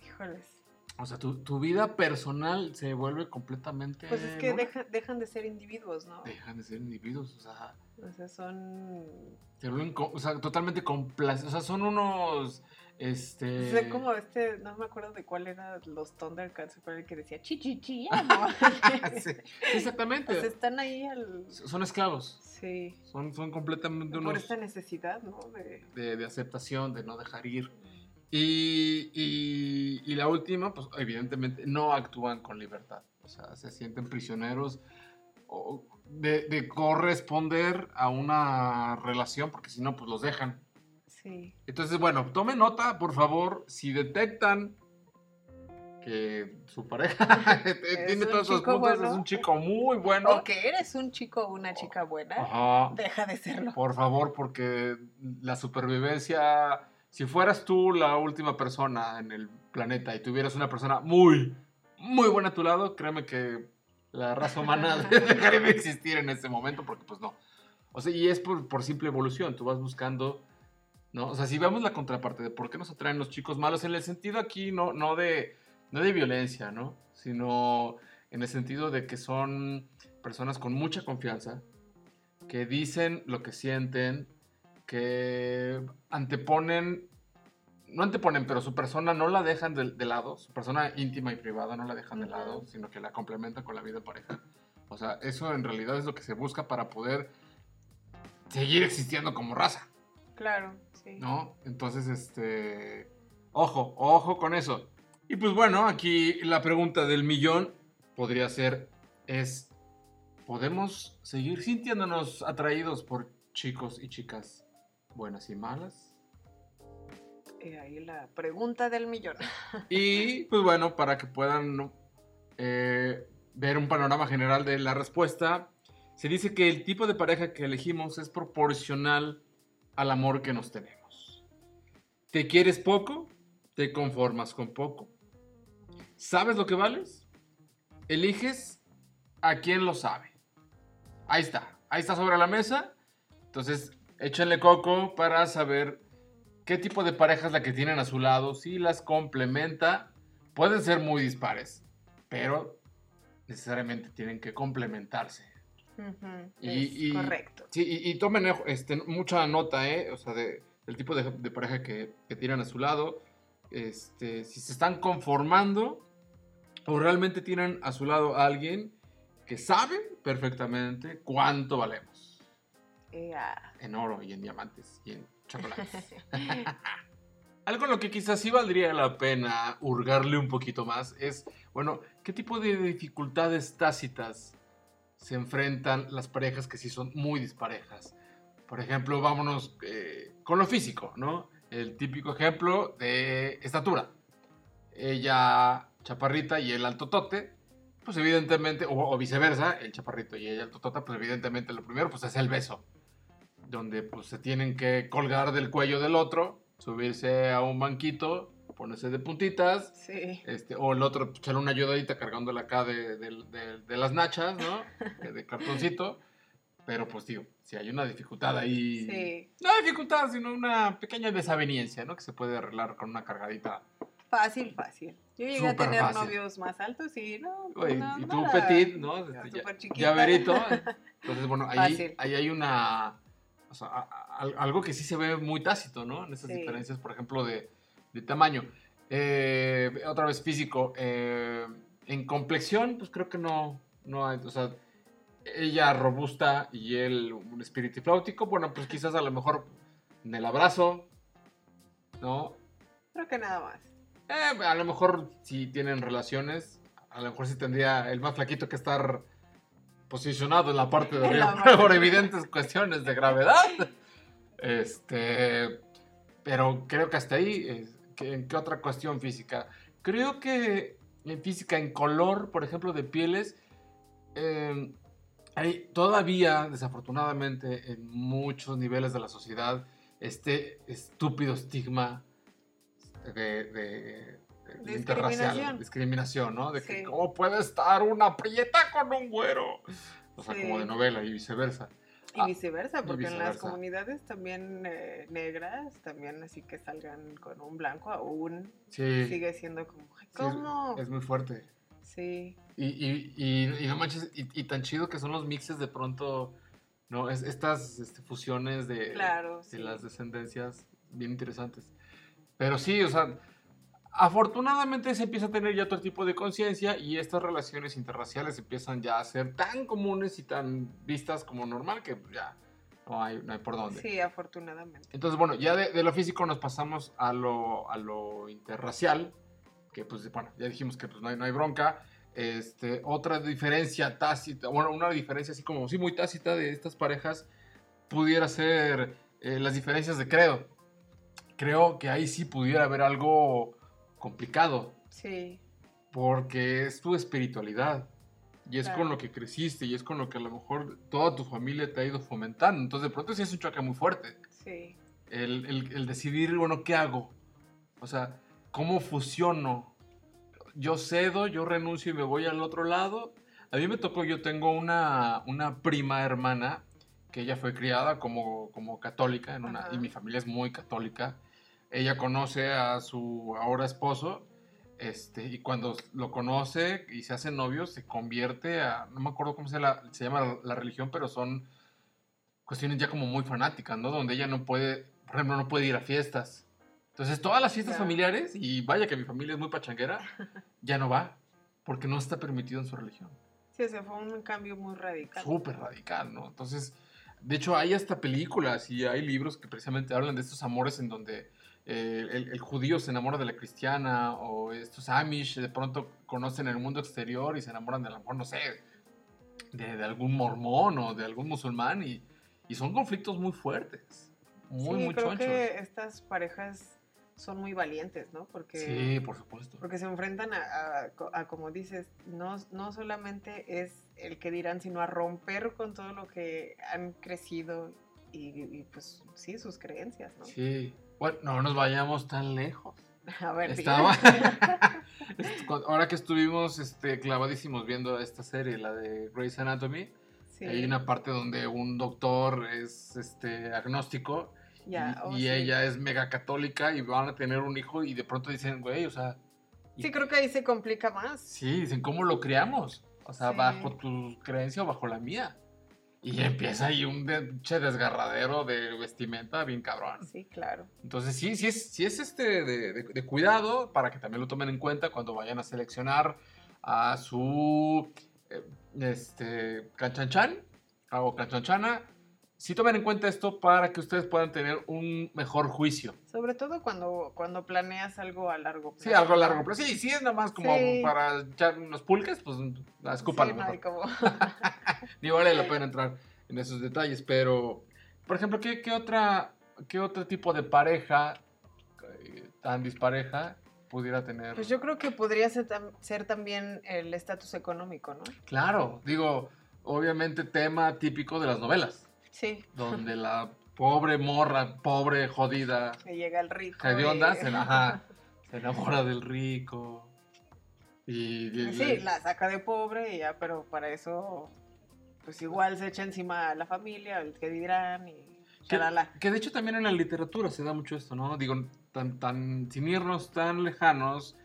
Híjoles. O sea, tu, tu vida personal se vuelve completamente... Pues es que deja- dejan de ser individuos, ¿no? Dejan de ser individuos, o sea, O sea, son... se vuelven co- o sea, totalmente complacientes. O sea, son unos... Este... O sea, como este, no me acuerdo de cuál era los Thundercats, pero el que decía chi chi chi, amo". <laughs> Sí, exactamente. O sea, están ahí al... Son esclavos. Sí. Son, son completamente Por unos... esta necesidad, ¿no? De... de, de aceptación, de no dejar ir. Y, y- y la última, pues evidentemente no actúan con libertad. O sea, se sienten prisioneros de, de corresponder a una relación, porque si no, pues los dejan. Sí. Entonces, bueno, tomen nota, por favor, si detectan que su pareja <laughs> tiene todos esos puntos, es un chico muy bueno. O que eres un chico o una chica buena, Ajá. deja de serlo. Por favor, porque la supervivencia, si fueras tú la última persona en el planeta y tuvieras una persona muy, muy buena a tu lado, créeme que la raza humana <laughs> dejaría de existir en ese momento, porque pues no. O sea, y es por, por simple evolución, tú vas buscando, ¿no? O sea, si vemos la contraparte de por qué nos atraen los chicos malos, en el sentido aquí no, no, de, no de violencia, ¿no? Sino en el sentido de que son personas con mucha confianza, que dicen lo que sienten, que anteponen, no anteponen, pero su persona no la dejan de, de lado, su persona íntima y privada no la dejan de lado, sino que la complementan con la vida en pareja. O sea, eso en realidad es lo que se busca para poder seguir existiendo como raza, Claro, sí. ¿no? Entonces, este, ojo, ojo con eso. Y pues bueno, aquí la pregunta del millón podría ser, es, ¿podemos seguir sintiéndonos atraídos por chicos y chicas buenas y malas? Eh, ahí la pregunta del millón. Y pues bueno, para que puedan eh, ver un panorama general de la respuesta, se dice que el tipo de pareja que elegimos es proporcional al amor que nos tenemos. ¿Te quieres poco? Te conformas con poco. ¿Sabes lo que vales? Eliges a quien lo sabe. Ahí está, ahí está sobre la mesa. Entonces, échenle coco para saber qué tipo de pareja es la que tienen a su lado, si las complementa. Pueden ser muy dispares, pero necesariamente tienen que complementarse. Y- correcto. Sí, y, y tomen eh, este, mucha nota, ¿eh? O sea, de, del tipo de, de pareja que, que tienen a su lado. Este, si se están conformando o realmente tienen a su lado a alguien que sabe perfectamente cuánto valemos En oro y en diamantes y en chocolates. <laughs> <laughs> Algo en lo que quizás sí valdría la pena hurgarle un poquito más es, bueno, ¿qué tipo de dificultades tácitas se enfrentan las parejas que sí son muy disparejas? Por ejemplo, vámonos eh, con lo físico, ¿no? El típico ejemplo de estatura. Ella chaparrita y el altotote, pues evidentemente, o, o viceversa, el chaparrito y ella altotota, pues evidentemente lo primero pues es el beso donde pues se tienen que colgar del cuello del otro, subirse a un banquito, ponerse de puntitas, Sí. este, o el otro pues, echarle una ayudadita cargándole acá de, de- de- de las nachas, ¿no? <laughs> De, cartoncito. Pero pues digo, si hay una dificultad ahí. Sí. No dificultad, sino una pequeña desaveniencia, ¿no? Que se puede arreglar con una cargadita. Fácil, fácil. Yo llegué a tener fácil. novios más altos y no. pues, no, y tú petit, ¿no? Ya, Este, ya- llaverito. <laughs> Entonces, bueno, ahí, ahí hay una. O sea, a- a- al- algo que sí se ve muy tácito, ¿no? En esas Sí. diferencias, por ejemplo, de, de tamaño. Eh, otra vez físico. eh, en complexión, pues creo que no, no hay. O sea, ella robusta y él un espíritu flautíco. Bueno, pues quizás a lo mejor en el abrazo, ¿no? Creo que nada más. Eh, a lo mejor si tienen relaciones, a lo mejor sí tendría el más flaquito que estar posicionado en la parte de arriba <laughs> por evidentes cuestiones de gravedad. Este, pero creo que hasta ahí, eh, ¿qué- ¿en qué otra cuestión física? Creo que en física, en color, por ejemplo, de pieles, eh, hay todavía, desafortunadamente, en muchos niveles de la sociedad, este estúpido estigma de, de- de interracial, Discriminación. discriminación, ¿no? De Sí. que cómo puede estar una prieta con un güero. O sea, Sí. como de novela y viceversa. Y Ah, viceversa, porque en las viceversa. comunidades también eh, negras, también así que salgan con un blanco, aún Sí, sigue siendo como, "Ay, sí, es- ¿cómo? es, muy fuerte. Sí, Y, y, y, y no manches, y, y tan chido que son los mixes de pronto, ¿no? Es, estas este, fusiones de, claro, de sí. las descendencias bien interesantes. Pero sí, o sea, afortunadamente se empieza a tener ya otro tipo de conciencia y estas relaciones interraciales empiezan ya a ser tan comunes y tan vistas como normal que ya no hay, no hay por dónde. Sí, afortunadamente. Entonces, bueno, ya de, de lo físico nos pasamos a lo, a lo interracial, que pues, bueno, ya dijimos que pues, no, hay, no hay bronca. Este, otra diferencia tácita, bueno, una diferencia así como, sí, muy tácita de estas parejas pudiera ser eh, las diferencias de credo. Creo que ahí sí pudiera haber algo complicado, Sí, porque es tu espiritualidad. Y es Claro. con lo que creciste y es con lo que a lo mejor toda tu familia te ha ido fomentando. Entonces, de pronto sí es un choque muy fuerte sí, el, el- el decidir, bueno, ¿qué hago? O sea, ¿cómo fusiono? Yo cedo, yo renuncio y me voy al otro lado. A mí me tocó, yo tengo una, una prima hermana que ella fue criada como, como católica en una, Ajá. y mi familia es muy católica. Ella conoce a su ahora esposo este, y cuando lo conoce y se hacen novios se convierte a, no me acuerdo cómo se, la- se llama la, la religión, pero son cuestiones ya como muy fanáticas, ¿no? Donde ella no puede, por ejemplo, no puede ir a fiestas. Entonces, todas las fiestas familiares, y vaya que mi familia es muy pachanguera, <laughs> ya no va, porque no está permitido en su religión. sí, o sea, fue un cambio muy radical. Súper radical, ¿no? Entonces, de hecho, hay hasta películas y hay libros que precisamente hablan de estos amores en donde eh, el, el judío se enamora de la cristiana o estos Amish de pronto conocen el mundo exterior y se enamoran de a lo mejor, no sé, de, de algún mormón o de algún musulmán y, y son conflictos muy fuertes, muy, sí, muy creo chonchos. que estas parejas son muy valientes, ¿no? Porque, Sí, por supuesto. porque se enfrentan a, a- a, como dices, no, no solamente es el que dirán, sino a romper con todo lo que han crecido y, y, pues sí, sus creencias, ¿no? Sí. Bueno, no nos vayamos tan lejos. A ver, Estaba. <laughs> <laughs> Ahora que estuvimos este, clavadísimos viendo esta serie, la de Grey's Anatomy, Sí, hay una parte donde un doctor es este, agnóstico ya, y, oh, y sí. ella es mega católica y van a tener un hijo y de pronto dicen, güey, o sea, y- Sí, creo que ahí se complica más. sí, dicen, ¿cómo lo criamos? O sea, Sí. bajo tu creencia o bajo la mía. Y empieza ahí un de- desgarradero de vestimenta bien cabrón. Sí, claro. Entonces sí, sí es, sí es este de, de- de cuidado para que también lo tomen en cuenta cuando vayan a seleccionar a su eh, este, canchanchan o canchanchana. Sí tomen en cuenta esto para que ustedes puedan tener un mejor juicio. Sobre todo cuando, cuando planeas algo a largo plazo. Sí, algo a largo plazo. Sí, sí es nada más como Sí. para echar unos pulques, pues escúpalo Sí, no hay como... <laughs> <laughs> Ni vale la pena entrar en esos detalles, pero, por ejemplo, ¿qué, qué otra, qué otro tipo de pareja, eh, tan dispareja, pudiera tener? Pues yo creo que podría ser, tam- ser también el estatus económico, ¿no? Claro, digo, obviamente tema típico de las novelas, Sí. donde la pobre morra, pobre jodida, Que llega el rico. y- se, <laughs> ajá, se enamora del rico. Y, y- Sí, la saca de pobre y ya, pero para eso, pues igual se echa encima a la familia, el que dirán y Que, de hecho también en la literatura se da mucho esto, ¿no? Digo, tan, tan, sin irnos tan lejanos,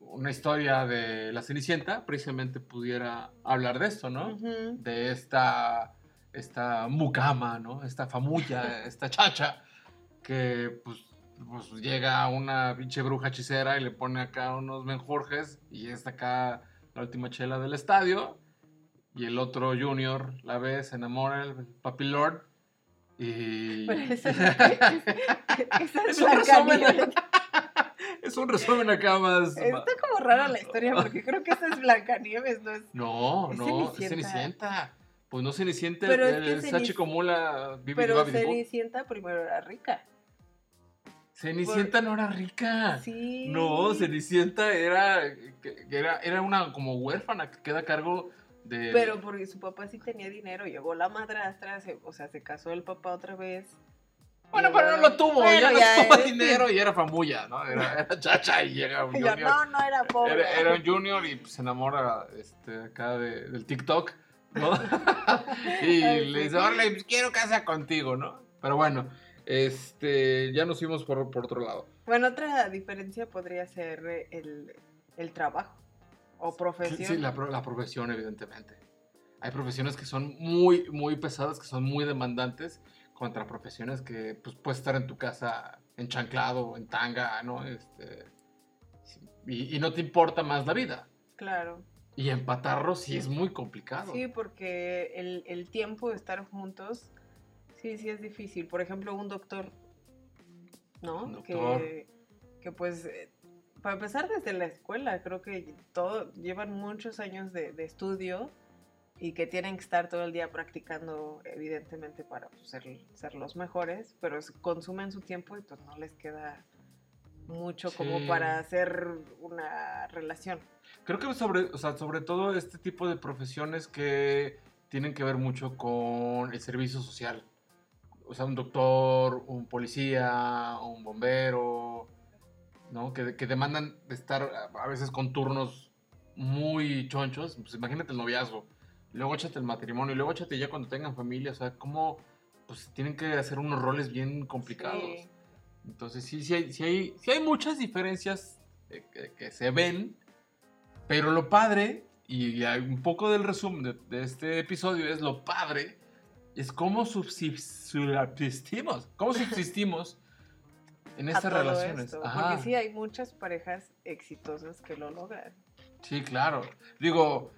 una historia de la Cenicienta precisamente pudiera hablar de esto, ¿no? De esta, esta mucama, ¿no? Esta famulla, <laughs> esta chacha, que pues, pues llega una pinche bruja hechicera y le pone acá unos menjorjes y está acá la última chela del estadio y el otro junior la ve, se enamora, el papi lord y... <laughs> Pero esa, <laughs> esa es Es un resumen. Es un resumen acá más... Está como rara la historia porque creo que esa es Blancanieves, ¿no es? No, no, es Cenicienta. Pues no Cenicienta, Pero es el, que el Sachi Comula vive Pero Cenicienta primero era rica. Cenicienta no era rica. Sí. No, Cenicienta era, era, era una como huérfana que queda a cargo de... Pero porque su papá sí tenía dinero, llegó la madrastra, se- o sea, se casó el papá otra vez Bueno, pero no lo tuvo, Bueno, ya no tuvo eh. dinero y era famulla, ¿no? Era, era chacha y llega un <laughs> yo, junior. no, no era pobre. Era, era un junior y pues, se enamora este, acá de- del TikTok, ¿no? <laughs> <laughs> y le sí. dice, órale, pues, quiero casa contigo, ¿no? Pero bueno, este, ya nos fuimos por, por otro lado. Bueno, otra diferencia podría ser eh, el, el trabajo o Sí, profesión. sí, la, pro- la profesión, evidentemente. Hay profesiones que son muy, muy pesadas, que son muy demandantes, contra profesiones que pues, puedes estar en tu casa enchanclado, en tanga, ¿no? Este, y, y no te importa más la vida. Claro. Y empatarlo sí es muy complicado. Sí, porque el, el tiempo de estar juntos, sí, sí es difícil. Por ejemplo, un doctor, ¿no? Un doctor. Que, que pues, eh, para empezar desde la escuela, creo que todo, llevan muchos años de, de estudio y que tienen que estar todo el día practicando, evidentemente, para pues, ser, ser los mejores, pero consumen su tiempo y pues no les queda mucho como Sí. para hacer una relación. Creo que sobre, o sea, sobre todo este tipo de profesiones que tienen que ver mucho con el servicio social. O sea, un doctor, un policía, un bombero, ¿no? Que, que demandan de estar a- veces con turnos muy chonchos. Pues imagínate el noviazgo, luego échate el matrimonio, y luego échate ya cuando tengan familia. O sea, cómo pues tienen que hacer unos roles bien complicados. Sí. Entonces sí, sí hay, sí hay, sí hay muchas diferencias eh, que, que se ven, pero lo padre, y un poco del resumen de, de este episodio es lo padre, es cómo subsis- subsistimos, cómo subsistimos <laughs> en estas relaciones. esto. Porque sí, hay muchas parejas exitosas que lo logran. Sí, claro. Digo,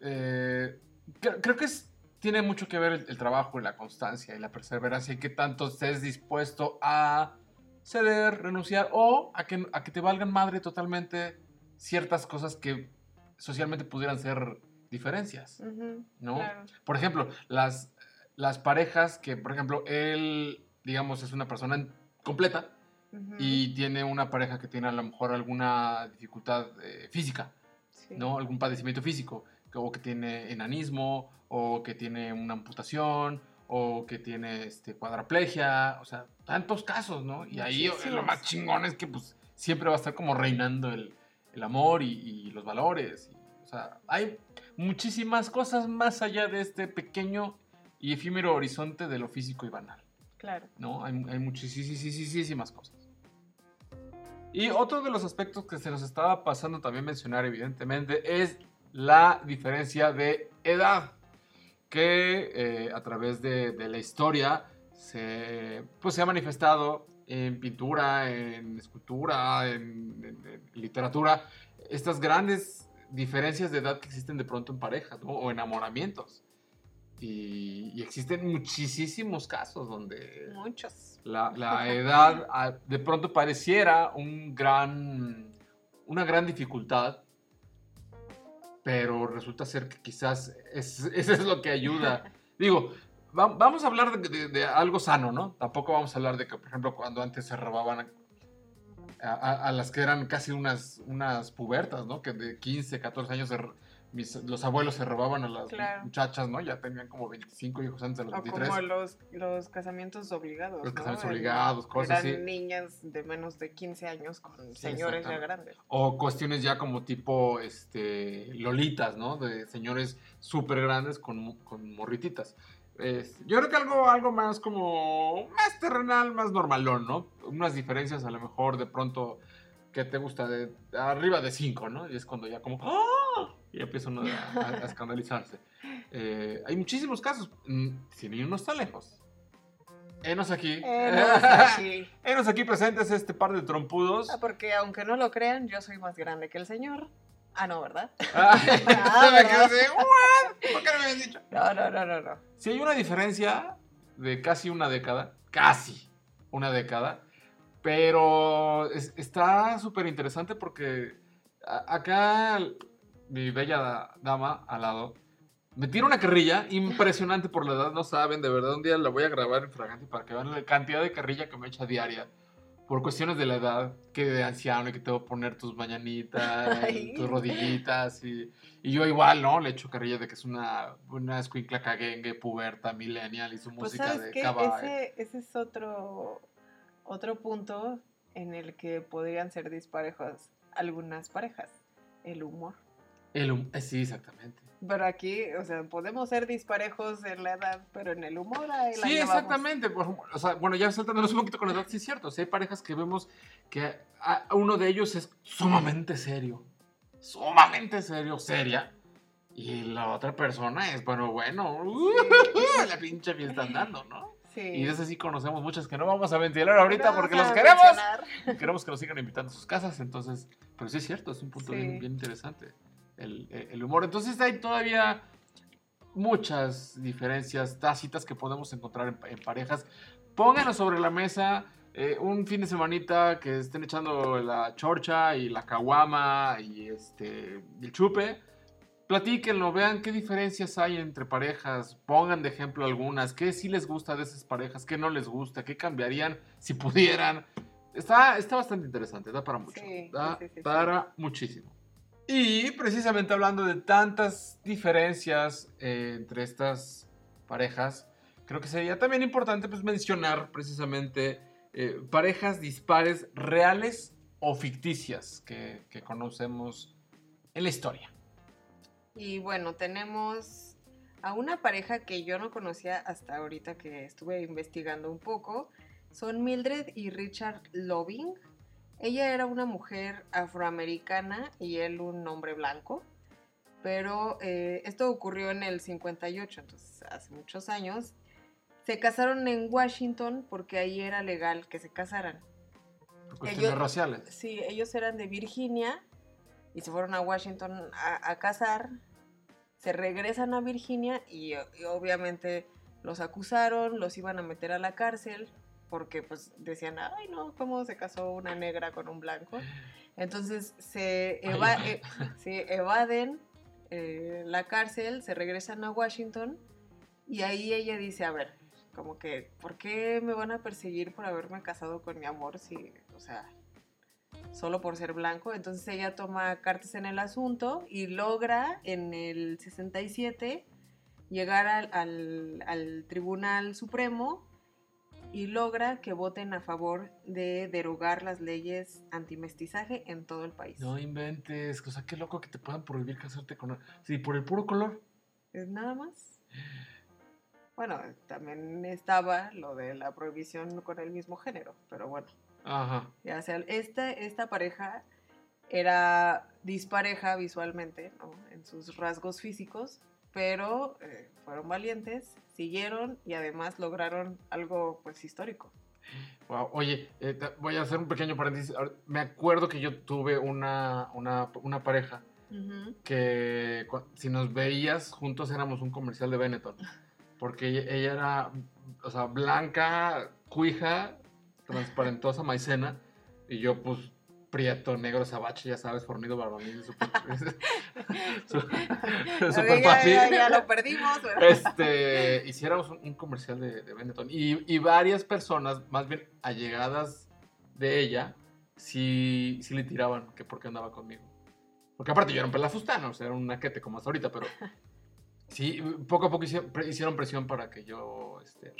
eh, cre- creo que es- tiene mucho que ver el, el trabajo y la constancia y la perseverancia y qué tanto estés dispuesto a ceder, renunciar o a que, a que te valgan madre totalmente ciertas cosas que socialmente pudieran ser diferencias, ¿no? claro. Por ejemplo, las, las parejas que, por ejemplo, él, digamos, es una persona completa y tiene una pareja que tiene a lo mejor alguna dificultad eh, física. sí. ¿no? Algún padecimiento físico, o que tiene enanismo, o que tiene una amputación, o que tiene este, cuadraplegia, o sea, tantos casos, ¿no? Y ahí eh, lo más chingón es que pues siempre va a estar como reinando el, el amor y, y los valores. y, o sea, hay muchísimas cosas más allá de este pequeño y efímero horizonte de lo físico y banal. Claro. ¿no? Hay, hay muchísimas cosas. Y otro de los aspectos que se nos estaba pasando también mencionar, evidentemente, es la diferencia de edad, que eh, a través de, de la historia se, pues, se ha manifestado en pintura, en escultura, en, en- en literatura, estas grandes diferencias de edad que existen de pronto en parejas ¿no? o enamoramientos. Y, y existen muchísimos casos donde Muchos. la, la <laughs> edad ah, de pronto pareciera un gran, una gran dificultad, pero resulta ser que quizás es, <laughs> eso es lo que ayuda. Digo, va- vamos a hablar de, algo sano, ¿no? Tampoco vamos a hablar de que, por ejemplo, cuando antes se robaban a, a- las que eran casi unas, unas pubertas, ¿no? Que de 15, 14 años se mis- los abuelos se robaban a las Claro. muchachas, ¿no? Ya tenían como 25 hijos antes de los O 23. como los, los casamientos obligados. Los casamientos obligados, cosas eran así. niñas de menos de 15 años con Sí, señores ya grandes. O cuestiones ya como tipo este, lolitas, ¿no? De señores súper grandes con, con morrititas. Es- yo creo que algo, algo más como más terrenal, más normalón, ¿no? Unas diferencias a lo mejor de pronto que te gusta de arriba de 5, ¿no? Y es cuando ya como ¡Ah! Y empieza uno a, a- a escandalizarse. Eh, hay muchísimos casos, mm, sin irnos tan lejos. Enos aquí. <laughs> Enos aquí presentes este par de trompudos. Ah, porque aunque no lo crean, yo soy más grande que el señor. Ah, no, ¿verdad? <laughs> Ah, se me ¿verdad? así, <laughs> "What? ¿Por qué no me habías dicho? No, no, no, no, no. Si hay una diferencia de casi una década, casi una década, pero es- está súper interesante porque acá mi bella dama al lado me tira una carrilla impresionante por la edad, no saben, de verdad, un día la voy a grabar en Fragante para que vean la cantidad de carrilla que me echa diaria por cuestiones de la edad, que de anciano y que te voy a poner tus mañanitas, <laughs> Ay. tus rodillitas y, y yo igual, ¿no? Le echo carrilla de que es una, una escuincla caguengue, puberta, millennial y su Pues música de qué, ese, ese es otro, otro punto en el que podrían ser disparejos algunas parejas, el humor. El hum- eh, sí, exactamente. Pero aquí, o sea, podemos ser disparejos en la edad, pero en el humor ahí la Sí, llevamos. exactamente. por o sea, bueno, ya saltándonos un poquito con la edad, sí es cierto. Sí hay parejas que vemos que a- a uno de ellos es sumamente serio. Sumamente serio, seria. Y la otra persona es, bueno, bueno, <laughs> la pinche fiesta andando, ¿no? Sí. Y de esas sí conocemos muchas que no vamos a ventilar ahorita No porque los queremos. mencionar. Queremos que nos sigan invitando a sus casas, entonces, pero sí es cierto, es un punto Sí. bien, bien interesante, el, el humor. Entonces hay todavía muchas diferencias tácitas que podemos encontrar en, en parejas. Pónganlo sobre la mesa eh, un fin de semanita que estén echando la chorcha y la caguama y este, el chupe. Platíquenlo, vean qué diferencias hay entre parejas, pongan de ejemplo algunas, qué sí les gusta de esas parejas, qué no les gusta, qué cambiarían si pudieran. Está, está bastante interesante, da para mucho, Sí, da sí, sí, sí. para muchísimo. Y precisamente hablando de tantas diferencias eh, entre estas parejas, creo que sería también importante pues, mencionar precisamente eh, parejas dispares reales o ficticias que, que conocemos en la historia. Y bueno, tenemos a una pareja que yo no conocía hasta ahorita que estuve investigando un poco. Son Mildred y Richard Loving. Ella era una mujer afroamericana y él un hombre blanco. Pero eh, esto ocurrió en el 58, entonces hace muchos años. Se casaron en Washington porque ahí era legal que se casaran. Por cuestiones Ellos- raciales. Sí, ellos eran de Virginia y se fueron a Washington a, a casar. Se regresan a Virginia y obviamente los acusaron, los iban a meter a la cárcel porque pues decían, ay no, ¿cómo se casó una negra con un blanco? Entonces se eva- eh, evaden eh, la cárcel, se regresan a Washington y ahí ella dice, a ver, como que, ¿por qué me van a perseguir por haberme casado con mi amor si, o sea, solo por ser blanco? Entonces ella toma cartas en el asunto y logra en el 67 llegar al, al- al Tribunal Supremo y logra que voten a favor de derogar las leyes antimestizaje en todo el país. No inventes, o sea, qué loco que te puedan prohibir casarte con... Sí, por el puro color. ¿Es nada más? Bueno, también estaba lo de la prohibición con el mismo género, pero bueno. Ajá. Ya sea, esta, esta pareja era dispareja visualmente, ¿no? En sus rasgos físicos, pero eh, fueron valientes, siguieron y además lograron algo pues histórico. Wow. Oye, eh, voy a hacer un pequeño paréntesis. Me acuerdo que yo tuve una, una, una pareja que si nos veías juntos éramos un comercial de Benetton. Porque ella, ella era, o sea, blanca, cuija, transparentosa, maicena. Y yo, pues, prieto, negro, sabache, ya sabes, fornido, barbamín, súper <laughs> <laughs> su- Ok, súper ya, fácil. ya, ya lo perdimos. ¿verdad? Este, hiciéramos un, un comercial de, de Benetton. Y, y varias personas, más bien allegadas de ella, sí, sí le tiraban que por qué andaba conmigo. Porque aparte yo era un pelafustano, o sea, era un naquete como hasta ahorita, pero <laughs> sí, poco a poco hicieron presión para que yo este,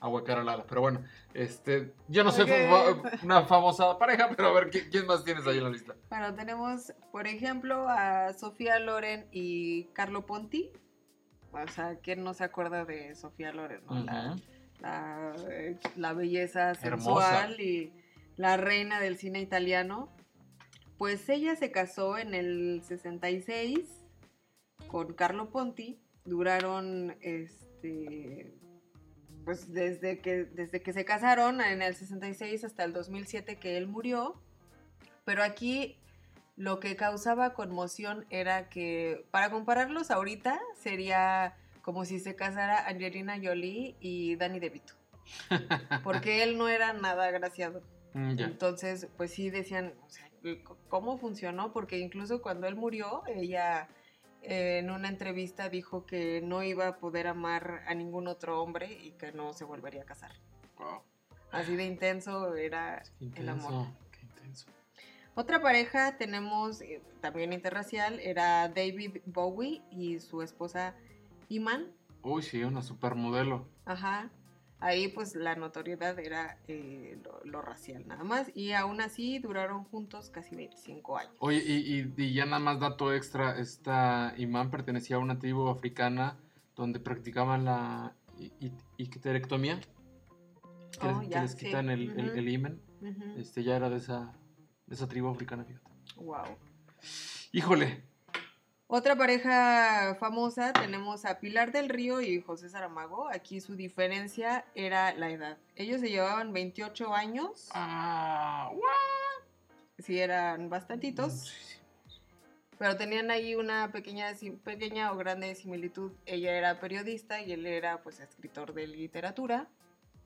ahuecara la ala. Pero bueno, este, yo no soy una famosa pareja, pero a ver, ¿qui- ¿quién más tienes ahí en la lista? Bueno, tenemos, por ejemplo, a Sofía Loren y Carlo Ponti. O sea, ¿quién no se acuerda de Sofía Loren? no? La- la, la belleza Hermosa. sensual y la reina del cine italiano. Pues ella se casó en el 66 con Carlo Ponti. Duraron, este, pues desde que, desde que se casaron en el 66 hasta el 2007 que él murió. Pero aquí lo que causaba conmoción era que, para compararlos ahorita, sería como si se casara Angelina Jolie y Danny DeVito. <laughs> Porque él no era nada agraciado. Mm. Entonces, pues sí decían, o sea, ¿cómo funcionó? Porque incluso cuando él murió, ella eh, en una entrevista dijo que no iba a poder amar a ningún otro hombre y que no se volvería a casar. Wow. Así de intenso era el amor. intenso, qué intenso. Otra pareja tenemos eh, también interracial, era David Bowie y su esposa Iman. Uy, sí, una supermodelo. Ajá. Ahí pues la notoriedad era eh, lo, lo racial nada más. Y aún así duraron juntos casi 25 años. Oye, y, y- y ya nada más dato extra, esta imán pertenecía a una tribu africana donde practicaban la icterectomía, que, Oh, les, que ya, les sí. quitan el, el, Ujú. el. Este ya era de esa, de esa tribu africana, fíjate. Wow. Híjole, Otra pareja famosa tenemos a Pilar del Río y José Saramago. Aquí su diferencia era la edad. Ellos se llevaban 28 años. ah, Sí, eran bastantitos. Pero tenían ahí una pequeña, pequeña o grande similitud. Ella era periodista y él era pues escritor de literatura.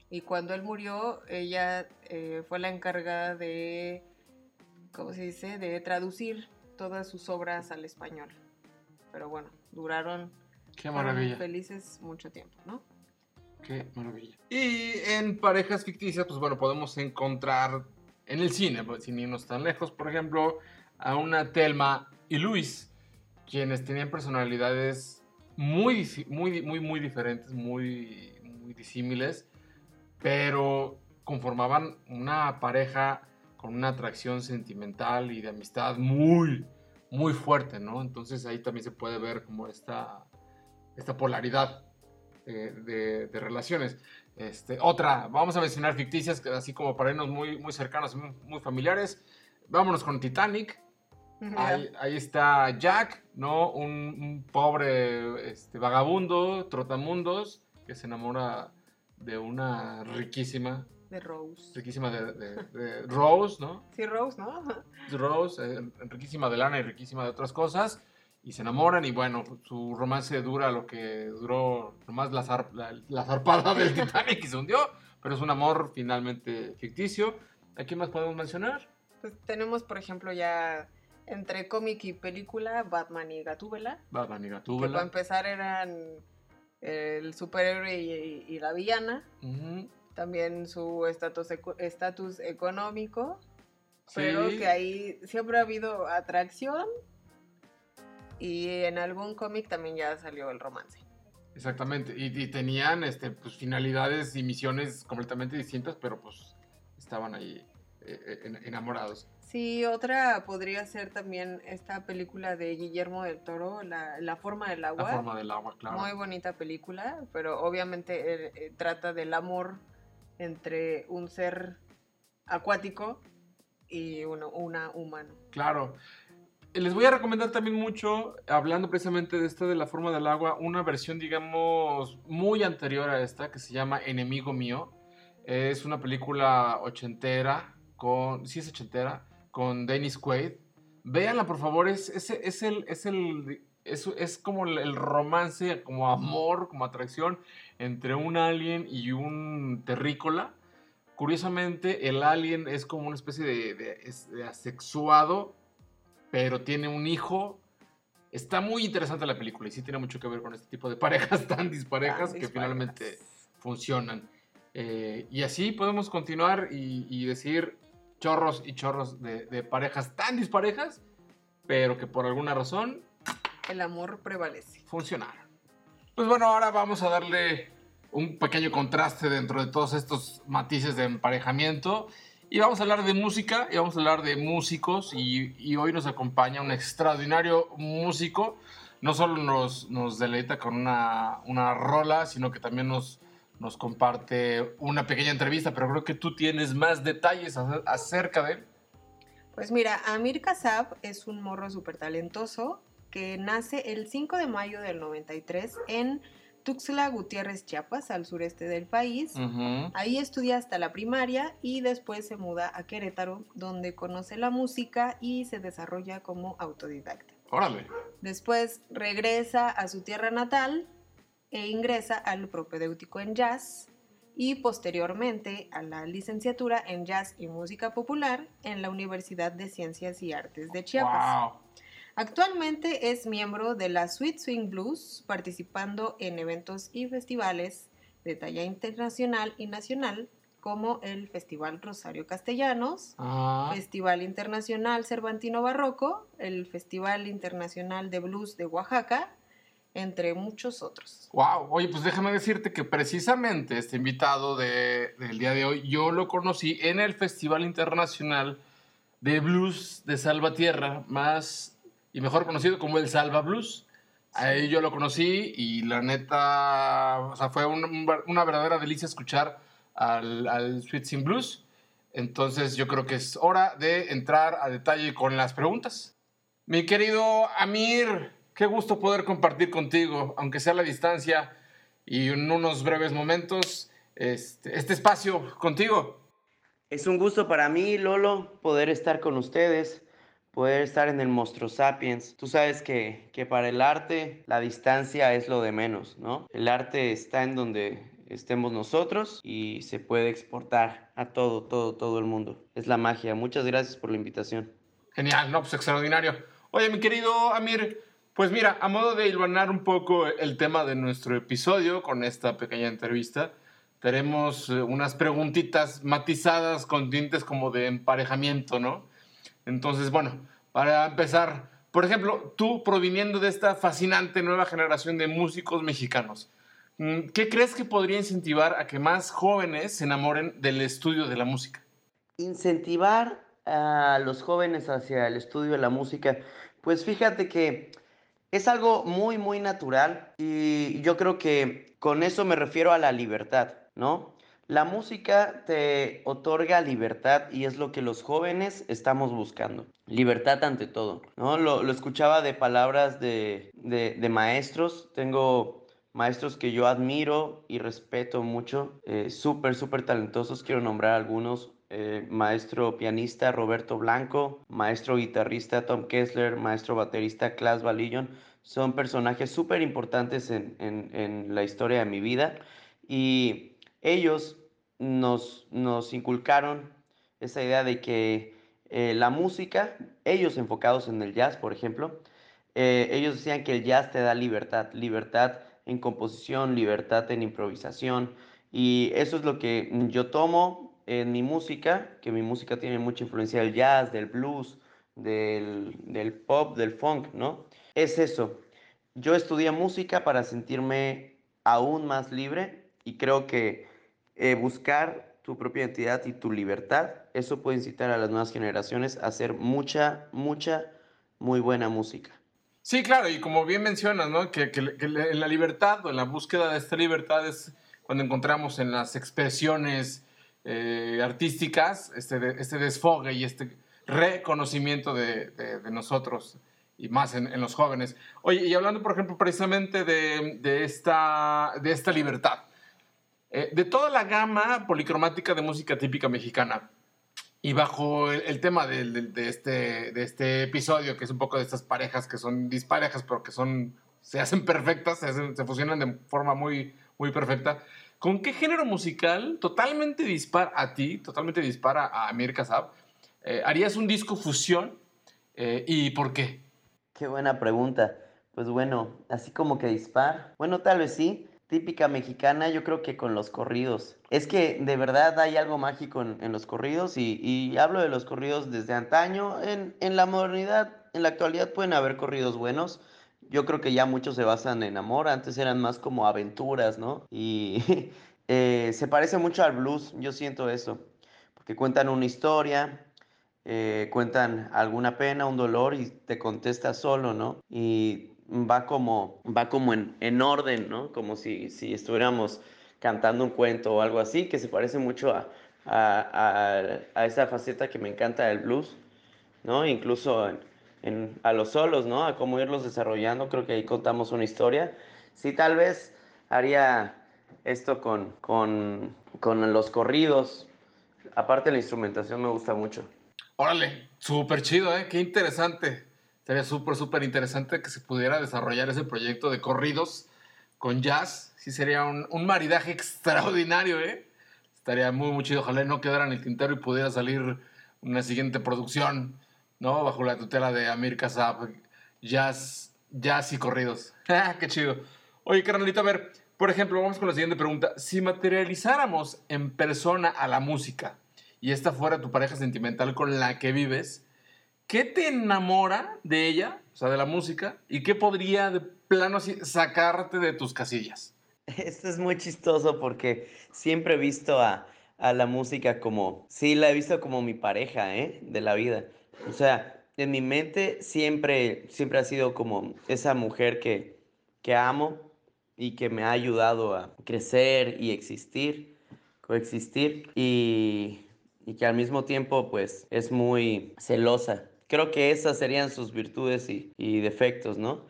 Y cuando él murió, ella eh, fue la encargada de, ¿cómo se dice? De traducir todas sus obras al español. Pero bueno, duraron qué maravilla. felices mucho tiempo, ¿no? Qué maravilla. Y en parejas ficticias, pues bueno, podemos encontrar en el cine, pues, sin irnos tan lejos, por ejemplo, a una Telma y Luis, quienes tenían personalidades muy, muy, muy, muy diferentes, muy, muy disímiles, pero conformaban una pareja con una atracción sentimental y de amistad muy, muy fuerte, ¿no? Entonces ahí también se puede ver como esta, esta polaridad de, de- de relaciones. Este, otra, vamos a mencionar ficticias, así como para irnos muy, muy cercanos, muy, muy familiares. Vámonos con Titanic. Ahí, ahí está Jack, ¿no? Un, un pobre este, vagabundo, trotamundos, que se enamora de una riquísima, De Rose. riquísima de, de- de Rose, ¿no? Sí, Rose, ¿no? Rose, eh, riquísima de lana y riquísima de otras cosas, y se enamoran y bueno, su romance dura lo que duró nomás la, zar- la, la zarpada del <laughs> Titanic y se hundió, pero es un amor finalmente ficticio. ¿A quién más podemos mencionar? Pues tenemos, por ejemplo, ya entre cómic y película, Batman y Gatúbela. Batman y Que para Gatúbela. empezar eran el superhéroe y, y la villana. Ujú. También su estatus estatus económico. Pero Sí. que ahí siempre ha habido atracción. Y en algún cómic también ya salió el romance. Exactamente, y, y tenían este, pues, finalidades y misiones completamente distintas, pero pues estaban ahí eh, eh, en- enamorados. Sí, otra podría ser también esta película de Guillermo del Toro, La, La forma del agua. La forma del agua, claro. Muy bonita película, pero obviamente eh, eh, trata del amor entre un ser acuático y uno, una humano. Claro. Les voy a recomendar también mucho, hablando precisamente de esta de la forma del agua, una versión, digamos, muy anterior a esta, que se llama Enemigo Mío. Es una película ochentera, con, sí es ochentera, con Dennis Quaid. Véanla, por favor, es, es, es el, es, el, es, es como el- romance, como amor, como atracción entre un alien y un terrícola. Curiosamente, el alien es como una especie de, de- es- de asexuado, pero tiene un hijo. Está muy interesante la película y sí tiene mucho que ver con este tipo de <laughs> parejas tan disparejas Tan que finalmente funcionan. Eh, y así podemos continuar y, y decir chorros y chorros de, de parejas tan disparejas, pero que por alguna razón El amor prevalece. funcionaron. Pues bueno, ahora vamos a darle un pequeño contraste dentro de todos estos matices de emparejamiento. Y vamos a hablar de música y vamos a hablar de músicos. Y, y hoy nos acompaña un extraordinario músico. No solo nos, nos deleita con una, una rola, sino que también nos, nos comparte una pequeña entrevista. Pero creo que tú tienes más detalles acer- acerca de él. Pues mira, Amir Kasab es un morro súper talentoso que nace el 5 de mayo del 93 en Tuxtla Gutiérrez, Chiapas, al sureste del país. Ahí estudia hasta la primaria y después se muda a Querétaro, donde conoce la música y se desarrolla como autodidacta. Órale. Después regresa a su tierra natal e ingresa al propedéutico en jazz y posteriormente a la licenciatura en jazz y música popular en la Universidad de Ciencias y Artes de Chiapas. Wow. Actualmente es miembro de la Sweet Swing Blues, participando en eventos y festivales de talla internacional y nacional, como el Festival Rosario Castellanos, Ah, Festival Internacional Cervantino Barroco, el Festival Internacional de Blues de Oaxaca, entre muchos otros. wow. Oye, pues déjame decirte que precisamente este invitado de- del día de hoy, yo lo conocí en el Festival Internacional de Blues de Salvatierra, más y mejor conocido como el Salva Blues. Ahí yo lo conocí y la neta, o sea, fue un- un ver- una verdadera delicia escuchar al, al Sweet Sin Blues. Entonces yo creo que es hora de entrar a detalle con las preguntas. Mi querido Amir, qué gusto poder compartir contigo, aunque sea a la distancia y en unos breves momentos, este, este espacio contigo. Es un gusto para mí, Lolo, poder estar con ustedes, poder estar en el Monstruo Sapiens. Tú sabes que, que para el arte la distancia es lo de menos, ¿no? El arte está en donde estemos nosotros y se puede exportar a todo, todo, todo el mundo. Es la magia. Muchas gracias por la invitación. Genial, no, pues extraordinario. Oye, mi querido Amir, pues mira, a modo de hilvanar un poco el tema de nuestro episodio con esta pequeña entrevista, tenemos eh, unas preguntitas matizadas con tintes como de emparejamiento, ¿no? Entonces, bueno, para empezar, por ejemplo, tú proviniendo de esta fascinante nueva generación de músicos mexicanos, mm, ¿qué crees que podría incentivar a que más jóvenes se enamoren del estudio de la música? Incentivar a los jóvenes hacia el estudio de la música, pues fíjate que es algo muy, muy natural y yo creo que con eso me refiero a la libertad, ¿no? La música te otorga libertad y es lo que los jóvenes estamos buscando. Libertad ante todo, ¿no? Lo, lo escuchaba de palabras de, de- de maestros. Tengo maestros que yo admiro y respeto mucho, eh, súper, súper talentosos. Quiero nombrar algunos. eh, maestro pianista Roberto Blanco, maestro guitarrista Tom Kessler, maestro baterista Klaas Valillon. Son personajes súper importantes en, en- en la historia de mi vida y ellos nos, nos inculcaron esa idea de que eh, la música, ellos enfocados en el jazz, por ejemplo, eh, ellos decían que el jazz te da libertad, libertad en composición, libertad en improvisación, y eso es lo que yo tomo en mi música, que mi música tiene mucha influencia del jazz, del blues, del, del pop, del funk, ¿no? Es eso. Yo estudié música para sentirme aún más libre y creo que eh, buscar tu propia identidad y tu libertad, eso puede incitar a las nuevas generaciones a hacer mucha, mucha, muy buena música. Sí, claro, y como bien mencionas, ¿no? Que, que- que la libertad o en la búsqueda de esta libertad es cuando encontramos en las expresiones eh, artísticas este, este desfogue y este reconocimiento de, de- de nosotros y más en, en los jóvenes. Oye, y hablando, por ejemplo, precisamente de, de esta, de esta libertad, eh, de toda la gama policromática de música típica mexicana, y bajo el, tema de, este, de este episodio, que es un poco de estas parejas que son disparejas, pero que son, se hacen perfectas, se, hacen- fusionan de forma muy, muy perfecta, ¿con qué género musical totalmente dispar a ti, totalmente dispara a Amir Kasab, eh, harías un disco fusión eh, y por qué? Qué buena pregunta. Pues bueno, así como que dispar. Bueno, tal vez sí. Típica mexicana, yo creo que con los corridos. Es que de verdad hay algo mágico en, los corridos y, y hablo de los corridos desde antaño. En, en la modernidad, en la actualidad pueden haber corridos buenos. Yo creo que ya muchos se basan en amor. Antes eran más como aventuras, ¿no? Y <laughs> eh, se parece mucho al blues, yo siento eso. Porque cuentan una historia, eh, cuentan alguna pena, un dolor y te contesta solo, ¿no? Y va como, va como en, en orden, ¿no? Como si, si estuviéramos cantando un cuento o algo así, que se parece mucho a, a, a- a esa faceta que me encanta del blues, ¿no? Incluso en- en- a los solos, ¿no? A cómo irlos desarrollando, creo que ahí contamos una historia. Sí, tal vez haría esto con, con, con los corridos. Aparte la instrumentación me gusta mucho. Órale, súper chido, ¿eh? Qué interesante. Sería súper, súper interesante que se pudiera desarrollar ese proyecto de corridos con jazz. Sí, sería un, un maridaje <laughs> extraordinario, ¿eh? Estaría muy, muy chido. Ojalá no quedara en el tintero y pudiera salir una siguiente producción, ¿no? Bajo la tutela de Amir Kasab. Jazz, jazz y corridos. <laughs> ¡Qué chido! Oye, carnalito, a ver, por ejemplo, vamos con la siguiente pregunta. Si materializáramos en persona a la música y esta fuera tu pareja sentimental con la que vives, ¿qué te enamora de ella, o sea, de la música, y qué podría de plano así sacarte de tus casillas? <laughs> Esto es muy chistoso porque siempre he visto a, a la música como, sí, la he visto como mi pareja, ¿eh? De la vida. O sea, en mi mente siempre, siempre ha sido como esa mujer que, que amo y que me ha ayudado a crecer y existir, coexistir y, y que al mismo tiempo pues es muy celosa. Creo que esas serían sus virtudes y, defectos, ¿no?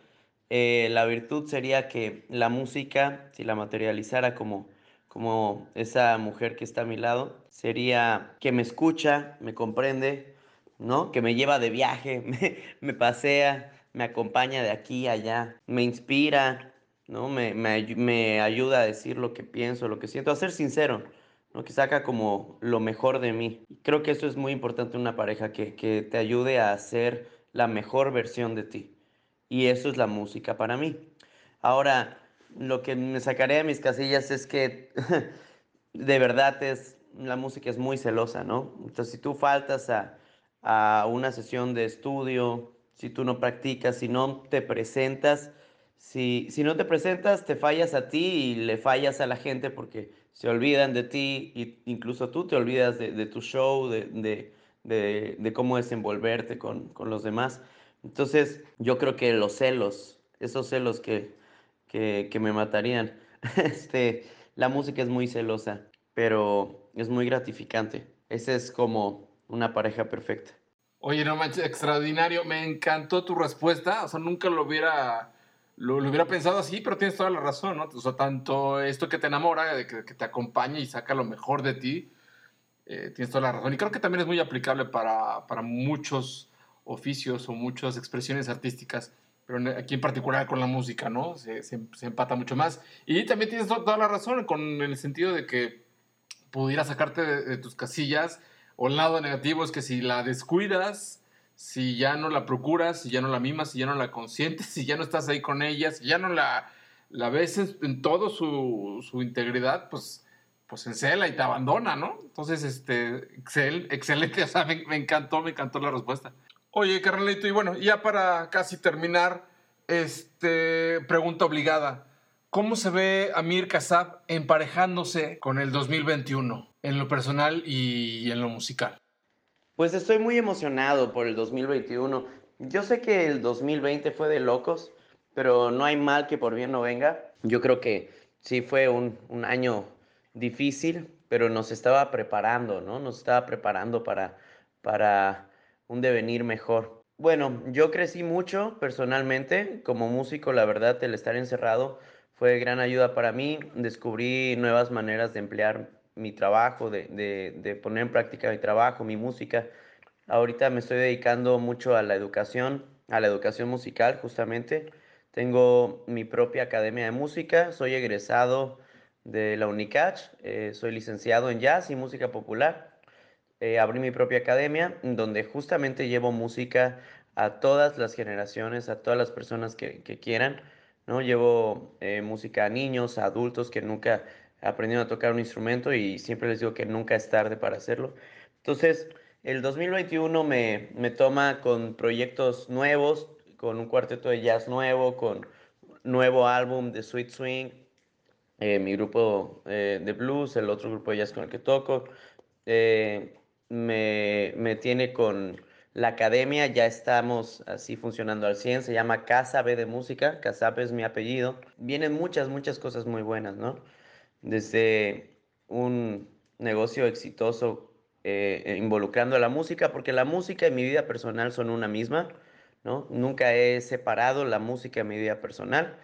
Eh, la virtud sería que la música, si la materializara como, como esa mujer que está a mi lado, sería que me escucha, me comprende, ¿no? Que me lleva de viaje, <laughs> me, pasea, me acompaña de aquí a allá, me inspira, ¿no? Me, me ayuda a decir lo que pienso, lo que siento, a ser sincero, ¿no? Que saca como lo mejor de mí. Creo que eso es muy importante en una pareja, que, que te ayude a ser la mejor versión de ti. Y eso es la música para mí. Ahora, lo que me sacaré de mis casillas es que <laughs> de verdad es, la música es muy celosa, ¿no? Entonces, si tú faltas a, a una sesión de estudio, si tú no practicas, si no te presentas, si, si no te presentas, te fallas a ti y le fallas a la gente porque se olvidan de ti y incluso tú te olvidas de, tu show, de, de, de- de cómo desenvolverte con, con los demás. Entonces, yo creo que los celos, esos celos que, que, que me matarían, <laughs> este, la música es muy celosa, pero es muy gratificante. Esa es como una pareja perfecta. Oye, no manches, extraordinario. Me encantó tu respuesta. O sea, nunca lo hubiera, lo, lo hubiera pensado así, pero tienes toda la razón, ¿no? O sea, tanto esto que te enamora, de que, que te acompaña y saca lo mejor de ti, eh, tienes toda la razón. Y creo que también es muy aplicable para, para muchos oficios o muchas expresiones artísticas, pero aquí en particular con la música, ¿no? Se, se- se empata mucho más. Y también tienes to- toda la razón con el sentido de que pudiera sacarte de, de tus casillas, o el lado negativo es que si la descuidas, si ya no la procuras, si ya no la mimas, si ya no la consientes, <laughs> si ya no estás ahí con ella, si ya no la, la ves en, en todo su, su integridad, pues pues encela y te abandona, ¿no? Entonces, este, excel, excelente, <laughs> o sea, me, encantó, me encantó la respuesta. Oye, carnalito, y bueno, ya para casi terminar, este, pregunta obligada. ¿Cómo se ve Amir Kassab emparejándose con el 2021 en lo personal y en lo musical? Pues estoy muy emocionado por el 2021. Yo sé que el 2020 fue de locos, pero no hay mal que por bien no venga. Yo creo que sí fue un, un año difícil, pero nos estaba preparando, ¿no? Nos estaba preparando para, para un devenir mejor. Bueno, yo crecí mucho personalmente como músico, la verdad, el estar encerrado fue de gran ayuda para mí. Descubrí nuevas maneras de emplear mi trabajo, de, de- de poner en práctica mi trabajo, mi música. Ahorita me estoy dedicando mucho a la educación, a la educación musical justamente. Tengo mi propia academia de música, soy egresado de la UNICACH, eh, soy licenciado en jazz y música popular. Eh, abrí mi propia academia donde justamente llevo música a todas las generaciones, a todas las personas que, que quieran, ¿no? Llevo eh, música a niños, a adultos que nunca aprendieron a tocar un instrumento y siempre les digo que nunca es tarde para hacerlo. Entonces, el 2021 me, me toma con proyectos nuevos, con un cuarteto de jazz nuevo, con nuevo álbum de Sweet Swing, eh, mi grupo eh, de blues, el otro grupo de jazz con el que toco. eh, me, me tiene con la academia, ya estamos así funcionando al 100, se llama Casa B de Música, Casap es mi apellido. Vienen muchas, muchas cosas muy buenas, ¿no? Desde un negocio exitoso eh, involucrando a la música, porque la música y mi vida personal son una misma, ¿no? Nunca he separado la música y mi vida personal.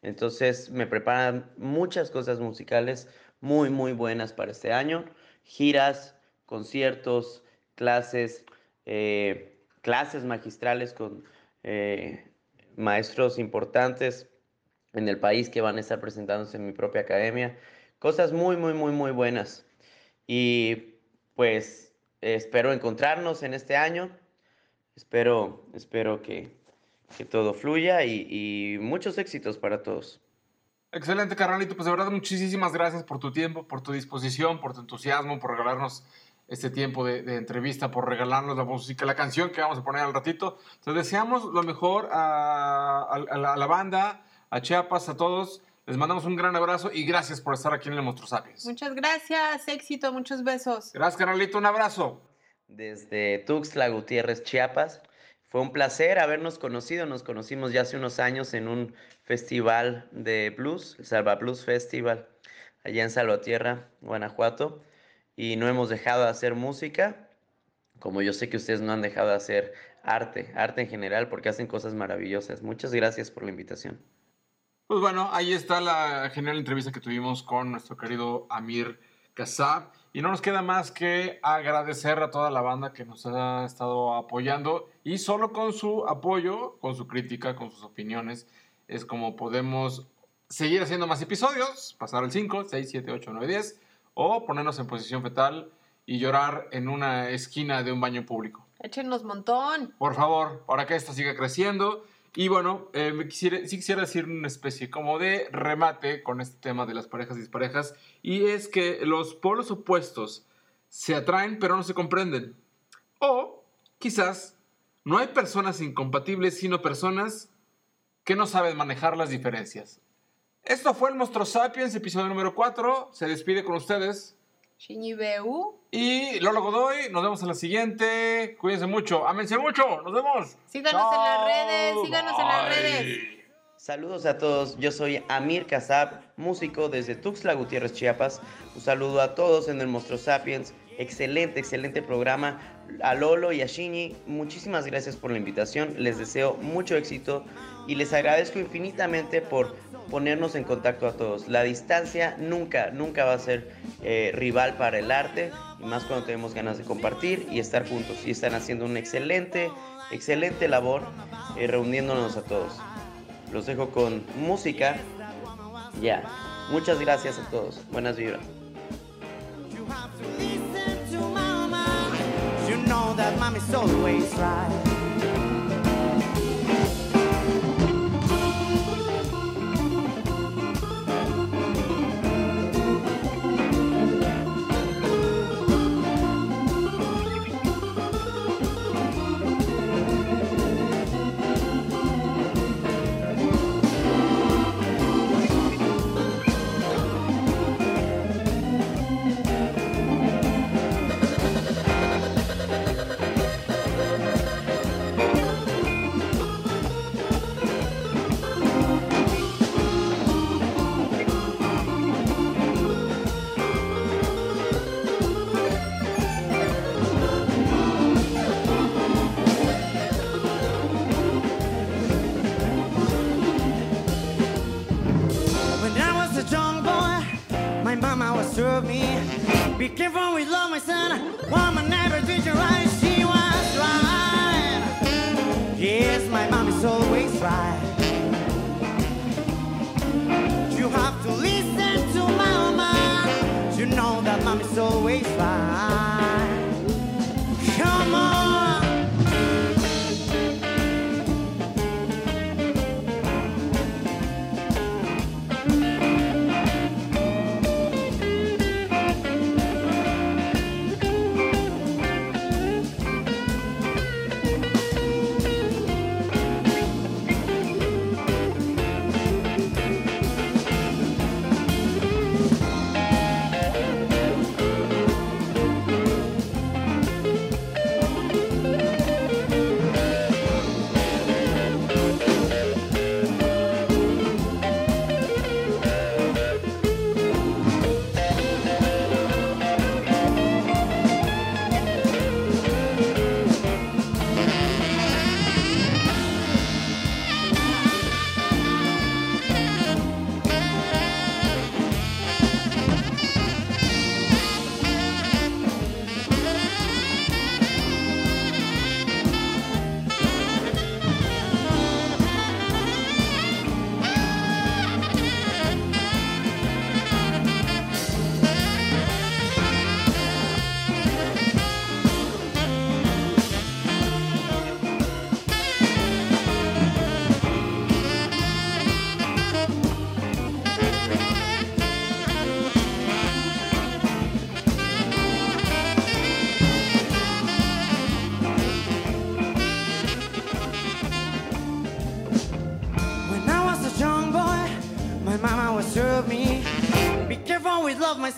Entonces me preparan muchas cosas musicales muy, muy buenas para este año. Giras, conciertos, clases, eh, clases magistrales con eh, maestros importantes en el país que van a estar presentándose en mi propia academia. Cosas muy, muy, muy, muy buenas. Y pues espero encontrarnos en este año. Espero, espero que, que todo fluya y, y muchos éxitos para todos. Excelente, carnalito. Pues de verdad, muchísimas gracias por tu tiempo, por tu disposición, por tu entusiasmo, por regalarnos este tiempo de, de entrevista, por regalarnos la música, la canción que vamos a poner al ratito. Te deseamos lo mejor a, a- a la, a la banda, a Chiapas, a todos. Les mandamos un gran abrazo y gracias por estar aquí en el Monstruo Sapiens. Muchas gracias, éxito, muchos besos. Gracias, carnalito. Un abrazo. desde Tuxtla Gutiérrez, Chiapas. Fue un placer habernos conocido. Nos conocimos ya hace unos años en un festival de blues, el Salva Blues Festival, allá en Salvatierra, Guanajuato. Y no hemos dejado de hacer música, como yo sé que ustedes no han dejado de hacer arte, arte en general, porque hacen cosas maravillosas. Muchas gracias por la invitación. Pues bueno, ahí está la genial entrevista que tuvimos con nuestro querido Amir Kassab. Y no nos queda más que agradecer a toda la banda que nos ha estado apoyando. Y solo con su apoyo, con su crítica, con sus opiniones, es como podemos seguir haciendo más episodios, pasar al 5, 6, 7, 8, 9, 10, o ponernos en posición fetal y llorar en una esquina de un baño público Échenos montón. por favor, para que esto siga creciendo. Y bueno, eh, me quisiera, sí quisiera decir una especie como de remate con este tema de las parejas y disparejas. Y es que los polos opuestos se atraen pero no se comprenden. O quizás no hay personas incompatibles, sino personas que no saben manejar las diferencias. Esto fue el Monstruo Sapiens, episodio número 4. Se despide con ustedes. Shiñibeu. Y Lolo Godoy, nos vemos en la siguiente. Cuídense mucho, ámense mucho, nos vemos. Síganos en las redes, síganos en las redes. Saludos a todos, yo soy Amir Kasab, músico desde Tuxtla Gutiérrez, Chiapas. Un saludo a todos en el Monstruo Sapiens. Excelente, excelente programa. A Lolo y a Shinji, muchísimas gracias por la invitación. Les deseo mucho éxito y les agradezco infinitamente por ponernos en contacto a todos. La distancia nunca, nunca va a ser eh, rival para el arte y más cuando tenemos ganas de compartir y estar juntos. Y están haciendo una excelente, excelente labor eh, reuniéndonos a todos. Los dejo con música. Ya. Muchas gracias a todos. Buenas vibras. That mommy's always right.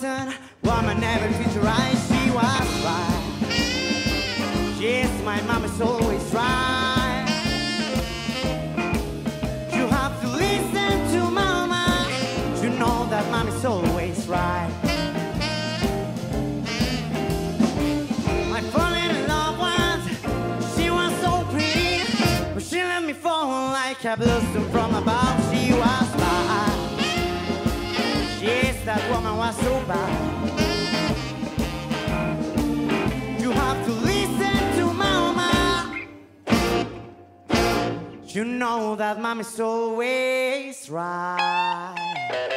sun You know that mom is always right.